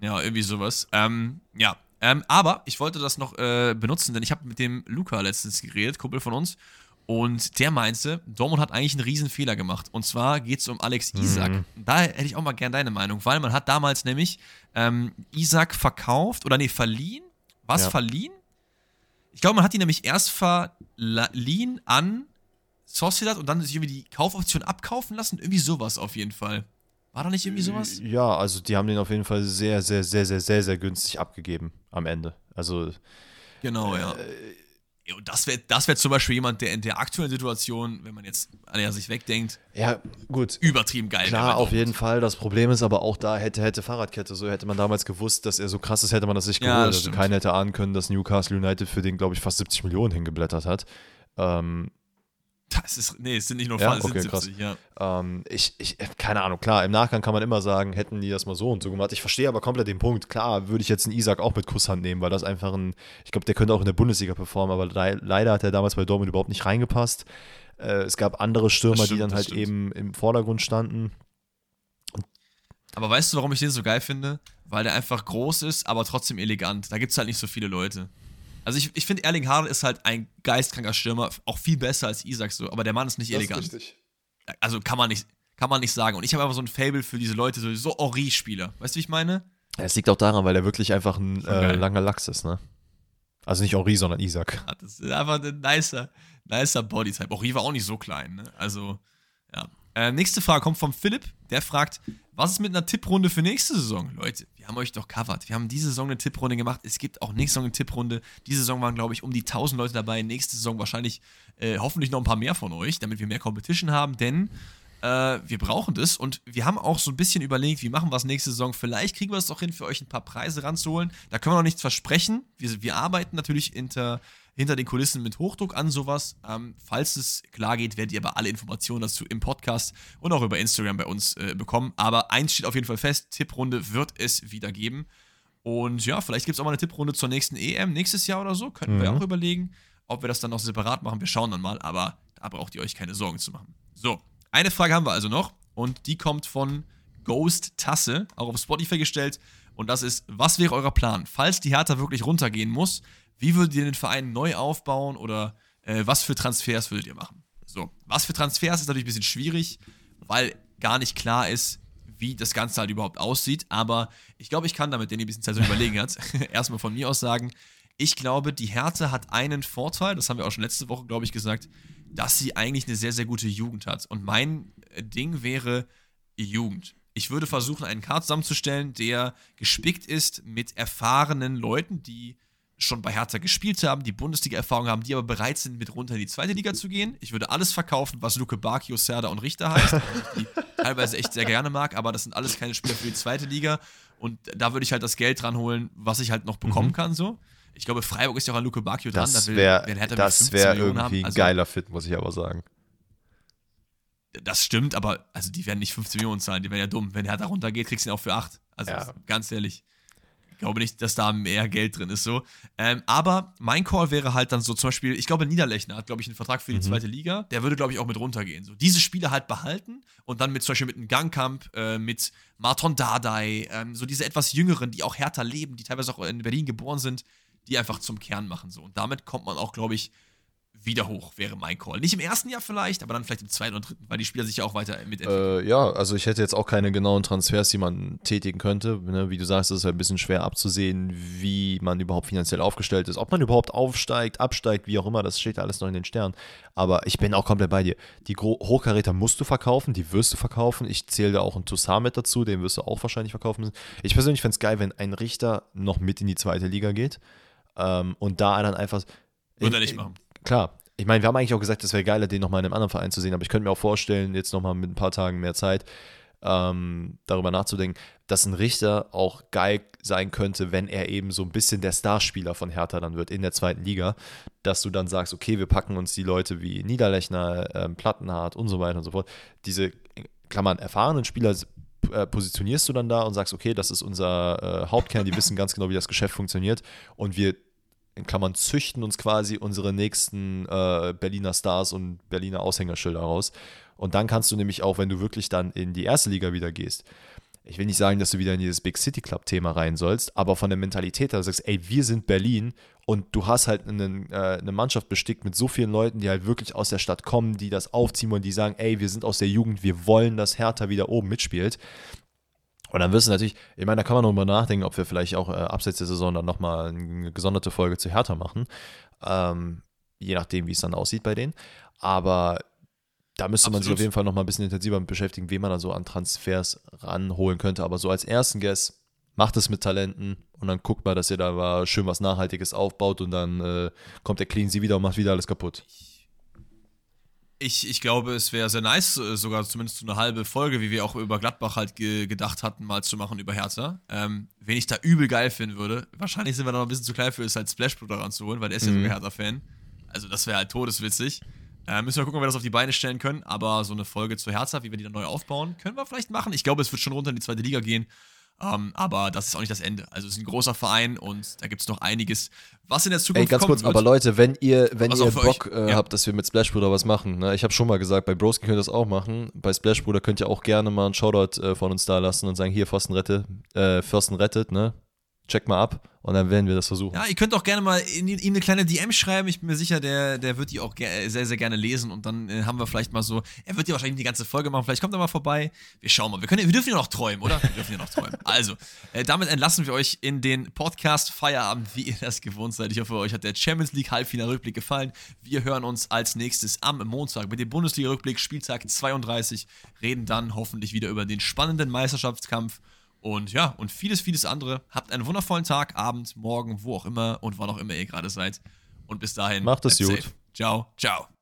Ja, irgendwie sowas. Ähm, ja, ähm, aber ich wollte das noch äh, benutzen, denn ich habe mit dem Luca letztens geredet, Kumpel von uns. Und der meinte, Dortmund hat eigentlich einen riesen Fehler gemacht. Und zwar geht es um Alex Isak. Mhm. Da hätte ich auch mal gern deine Meinung, weil man hat damals nämlich ähm, Isak verkauft oder nee, verliehen. Was ja. verliehen? Ich glaube, man hat ihn nämlich erst verliehen an Sociedad und dann sich irgendwie die Kaufoption abkaufen lassen. Irgendwie sowas auf jeden Fall. War da nicht irgendwie sowas? Ja, also die haben den auf jeden Fall sehr, sehr, sehr, sehr, sehr, sehr günstig abgegeben am Ende. Also. Genau, äh, ja. Und das wäre das wär zum Beispiel jemand, der in der aktuellen Situation, wenn man jetzt an sich wegdenkt, ja, gut. übertrieben geil Klar, auf jeden Fall. Das Problem ist aber auch da, hätte, hätte Fahrradkette, so hätte man damals gewusst, dass er so krass ist, hätte man das nicht geholt. Ja, das also keiner hätte ahnen können, dass Newcastle United für den, glaube ich, fast 70 Millionen hingeblättert hat. Ähm, es ist, nee, es sind nicht nur Ja? Es Okay, sind 70, ja. Ähm, ich, ich, keine Ahnung, klar, im Nachgang kann man immer sagen, hätten die das mal so und so gemacht. Ich verstehe aber komplett den Punkt. Klar, würde ich jetzt einen Isaac auch mit Kusshand nehmen, weil das einfach ein, ich glaube, der könnte auch in der Bundesliga performen, aber le leider hat er damals bei Dortmund überhaupt nicht reingepasst. Äh, es gab andere Stürmer, Das stimmt, die dann das halt stimmt. eben im Vordergrund standen. Aber weißt du, warum ich den so geil finde? Weil der einfach groß ist, aber trotzdem elegant. Da gibt es halt nicht so viele Leute. Also ich, ich finde, Erling Haaland ist halt ein geistkranker Stürmer, auch viel besser als Isaac so, aber der Mann ist nicht elegant. Also kann man nicht, kann man nicht sagen. Und ich habe einfach so ein Fable für diese Leute, so, so Ori-Spieler. Weißt du, wie ich meine? Es liegt auch daran, weil er wirklich einfach ein äh, langer Lachs ist, ne? Also nicht Henri, sondern Isaac. Ah, Das ist einfach ein nicer, nicer Bodytype. Ori war auch nicht so klein, ne? Also, ja. Äh, nächste Frage kommt von Philipp. Der fragt, was ist mit einer Tipprunde für nächste Saison? Leute, wir haben euch doch covered. Wir haben diese Saison eine Tipprunde gemacht. Es gibt auch nächste Saison eine Tipprunde. Diese Saison waren, glaube ich, um die 1000 Leute dabei. Nächste Saison wahrscheinlich äh, hoffentlich noch ein paar mehr von euch, damit wir mehr Competition haben, denn äh, wir brauchen das und wir haben auch so ein bisschen überlegt, wie machen wir es nächste Saison. Vielleicht kriegen wir es doch hin, für euch ein paar Preise ranzuholen. Da können wir noch nichts versprechen. Wir, wir arbeiten natürlich hinter, hinter den Kulissen mit Hochdruck an sowas. Ähm, falls es klar geht, werdet ihr aber alle Informationen dazu im Podcast und auch über Instagram bei uns äh, bekommen. Aber eins steht auf jeden Fall fest: Tipprunde wird es wieder geben. Und ja, vielleicht gibt es auch mal eine Tipprunde zur nächsten EM nächstes Jahr oder so. Könnten wir Mhm. auch überlegen, ob wir das dann noch separat machen. Wir schauen dann mal, aber da braucht ihr euch keine Sorgen zu machen. So, eine Frage haben wir also noch und die kommt von Ghost Tasse, auch auf Spotify gestellt. Und das ist, was wäre euer Plan, falls die Hertha wirklich runtergehen muss? Wie würdet ihr den Verein neu aufbauen oder äh, was für Transfers würdet ihr machen? So, was für Transfers ist natürlich ein bisschen schwierig, weil gar nicht klar ist, wie das Ganze halt überhaupt aussieht. Aber ich glaube, ich kann damit, den ein bisschen Zeit zu überlegen hat, erstmal von mir aus sagen, ich glaube, die Hertha hat einen Vorteil, das haben wir auch schon letzte Woche, glaube ich, gesagt, dass sie eigentlich eine sehr, sehr gute Jugend hat. Und mein äh, Ding wäre Jugend. Ich würde versuchen, einen Card zusammenzustellen, der gespickt ist mit erfahrenen Leuten, die schon bei Hertha gespielt haben, die Bundesliga-Erfahrung haben, die aber bereit sind, mit runter in die zweite Liga zu gehen. Ich würde alles verkaufen, was Luke Bakio, Serda und Richter heißt, die teilweise echt sehr gerne mag, aber das sind alles keine Spieler für die zweite Liga. Und da würde ich halt das Geld dran holen, was ich halt noch bekommen kann, so. Ich glaube, Freiburg ist ja auch an Luke Bakio dran. Das wäre will Hertha mit das 15 wär irgendwie ein Also, geiler Fit, muss ich aber sagen. Das stimmt, aber also die werden nicht 15 Millionen zahlen, die wären ja dumm. Wenn Hertha runtergeht, kriegst du ihn auch für 8. Also Ja. ganz ehrlich. Ich glaube nicht, dass da mehr Geld drin ist so. Ähm, aber mein Call wäre halt dann so zum Beispiel, ich glaube, Niederlechner hat, glaube ich, einen Vertrag für die Mhm. zweite Liga. Der würde, glaube ich, auch mit runtergehen. So, diese Spieler halt behalten und dann mit zum Beispiel mit einem Gangkamp, äh, mit Marton Dardai, ähm, so diese etwas jüngeren, die auch härter leben, die teilweise auch in Berlin geboren sind, die einfach zum Kern machen. So. Und damit kommt man auch, glaube ich, wieder hoch, wäre mein Call. Nicht im ersten Jahr vielleicht, aber dann vielleicht im zweiten oder dritten, weil die Spieler sich ja auch weiter mitentwickeln. Äh, ja, also ich hätte jetzt auch keine genauen Transfers, die man tätigen könnte. Ne? Wie du sagst, es ist halt ein bisschen schwer abzusehen, wie man überhaupt finanziell aufgestellt ist. Ob man überhaupt aufsteigt, absteigt, wie auch immer, das steht alles noch in den Sternen. Aber ich bin auch komplett bei dir. Die Gro Hochkaräter musst du verkaufen, die wirst du verkaufen. Ich zähle da auch einen Toussaint mit dazu, den wirst du auch wahrscheinlich verkaufen müssen. Ich persönlich fände es geil, wenn ein Richter noch mit in die zweite Liga geht ähm, und da dann einfach. Würde er nicht machen. Klar. Ich meine, wir haben eigentlich auch gesagt, es wäre geiler, den nochmal in einem anderen Verein zu sehen, aber ich könnte mir auch vorstellen, jetzt nochmal mit ein paar Tagen mehr Zeit, ähm, darüber nachzudenken, dass ein Richter auch geil sein könnte, wenn er eben so ein bisschen der Starspieler von Hertha dann wird in der zweiten Liga, dass du dann sagst, okay, wir packen uns die Leute wie Niederlechner, ähm, Plattenhardt und so weiter und so fort, diese, Klammern, erfahrenen Spieler äh, positionierst du dann da und sagst, okay, das ist unser äh, Hauptkern, die wissen ganz genau, wie das Geschäft funktioniert und wir in Klammern züchten uns quasi unsere nächsten äh, Berliner Stars und Berliner Aushängerschilder raus. Und dann kannst du nämlich auch, wenn du wirklich dann in die erste Liga wieder gehst, ich will nicht sagen, dass du wieder in dieses Big City Club Thema rein sollst, aber von der Mentalität her, du sagst, ey, wir sind Berlin und du hast halt einen, äh, eine Mannschaft bestickt mit so vielen Leuten, die halt wirklich aus der Stadt kommen, die das aufziehen und die sagen, ey, wir sind aus der Jugend, wir wollen, dass Hertha wieder oben mitspielt. Und dann wirst du natürlich, ich meine, da kann man darüber nachdenken, ob wir vielleicht auch äh, abseits der Saison dann nochmal eine gesonderte Folge zu Hertha machen. Ähm, je nachdem, wie es dann aussieht bei denen. Aber da müsste man sich Absolut. auf jeden Fall nochmal ein bisschen intensiver mit beschäftigen, wen man da so an Transfers ranholen könnte. Aber so als ersten Guess, macht es mit Talenten und dann guckt mal, dass ihr da schön was Nachhaltiges aufbaut und dann äh, kommt der Clean sie wieder und macht wieder alles kaputt. Ich, ich glaube, es wäre sehr nice, äh, sogar zumindest so eine halbe Folge, wie wir auch über Gladbach halt ge gedacht hatten, mal zu machen über Hertha. Ähm, wen ich da übel geil finden würde, wahrscheinlich sind wir da noch ein bisschen zu klein für, ist halt Splashblut ranzuholen, weil der ist ja Mhm. sogar Hertha-Fan. Also das wäre halt todeswitzig. Äh, müssen wir gucken, ob wir das auf die Beine stellen können. Aber so eine Folge zu Hertha, wie wir die dann neu aufbauen, können wir vielleicht machen. Ich glaube, es wird schon runter in die zweite Liga gehen. Ähm, aber das ist auch nicht das Ende. Also es ist ein großer Verein und da gibt es noch einiges, was in der Zukunft Ey, ganz kurz, wird. aber Leute, wenn ihr, wenn Also ihr Bock äh, ja. habt, dass wir mit Splash Bruder was machen, ne? ich habe schon mal gesagt, bei Broski könnt ihr das auch machen. Bei Splash Bruder könnt ihr auch gerne mal einen Shoutout äh, von uns da lassen und sagen, hier, Pfosten rettet, äh, Fürsten rettet, ne? Check mal ab und dann werden wir das versuchen. Ja, ihr könnt auch gerne mal in, ihm eine kleine DM schreiben. Ich bin mir sicher, der, der wird die auch ge- sehr, sehr gerne lesen. Und dann äh, haben wir vielleicht mal so, er wird ja wahrscheinlich die ganze Folge machen. Vielleicht kommt er mal vorbei. Wir schauen mal. Wir, können, wir dürfen ja noch träumen, oder? Wir dürfen ja noch träumen. Also, äh, damit entlassen wir euch in den Podcast Feierabend, wie ihr das gewohnt seid. Ich hoffe, euch hat der Champions League Halbfinale-Rückblick gefallen. Wir hören uns als nächstes am Montag mit dem Bundesliga-Rückblick, Spieltag 32. Reden dann hoffentlich wieder über den spannenden Meisterschaftskampf. Und ja, und vieles, vieles andere. Habt einen wundervollen Tag, Abend, Morgen, wo auch immer und wann auch immer ihr gerade seid. Und bis dahin. Macht es gut. safe. Ciao, ciao.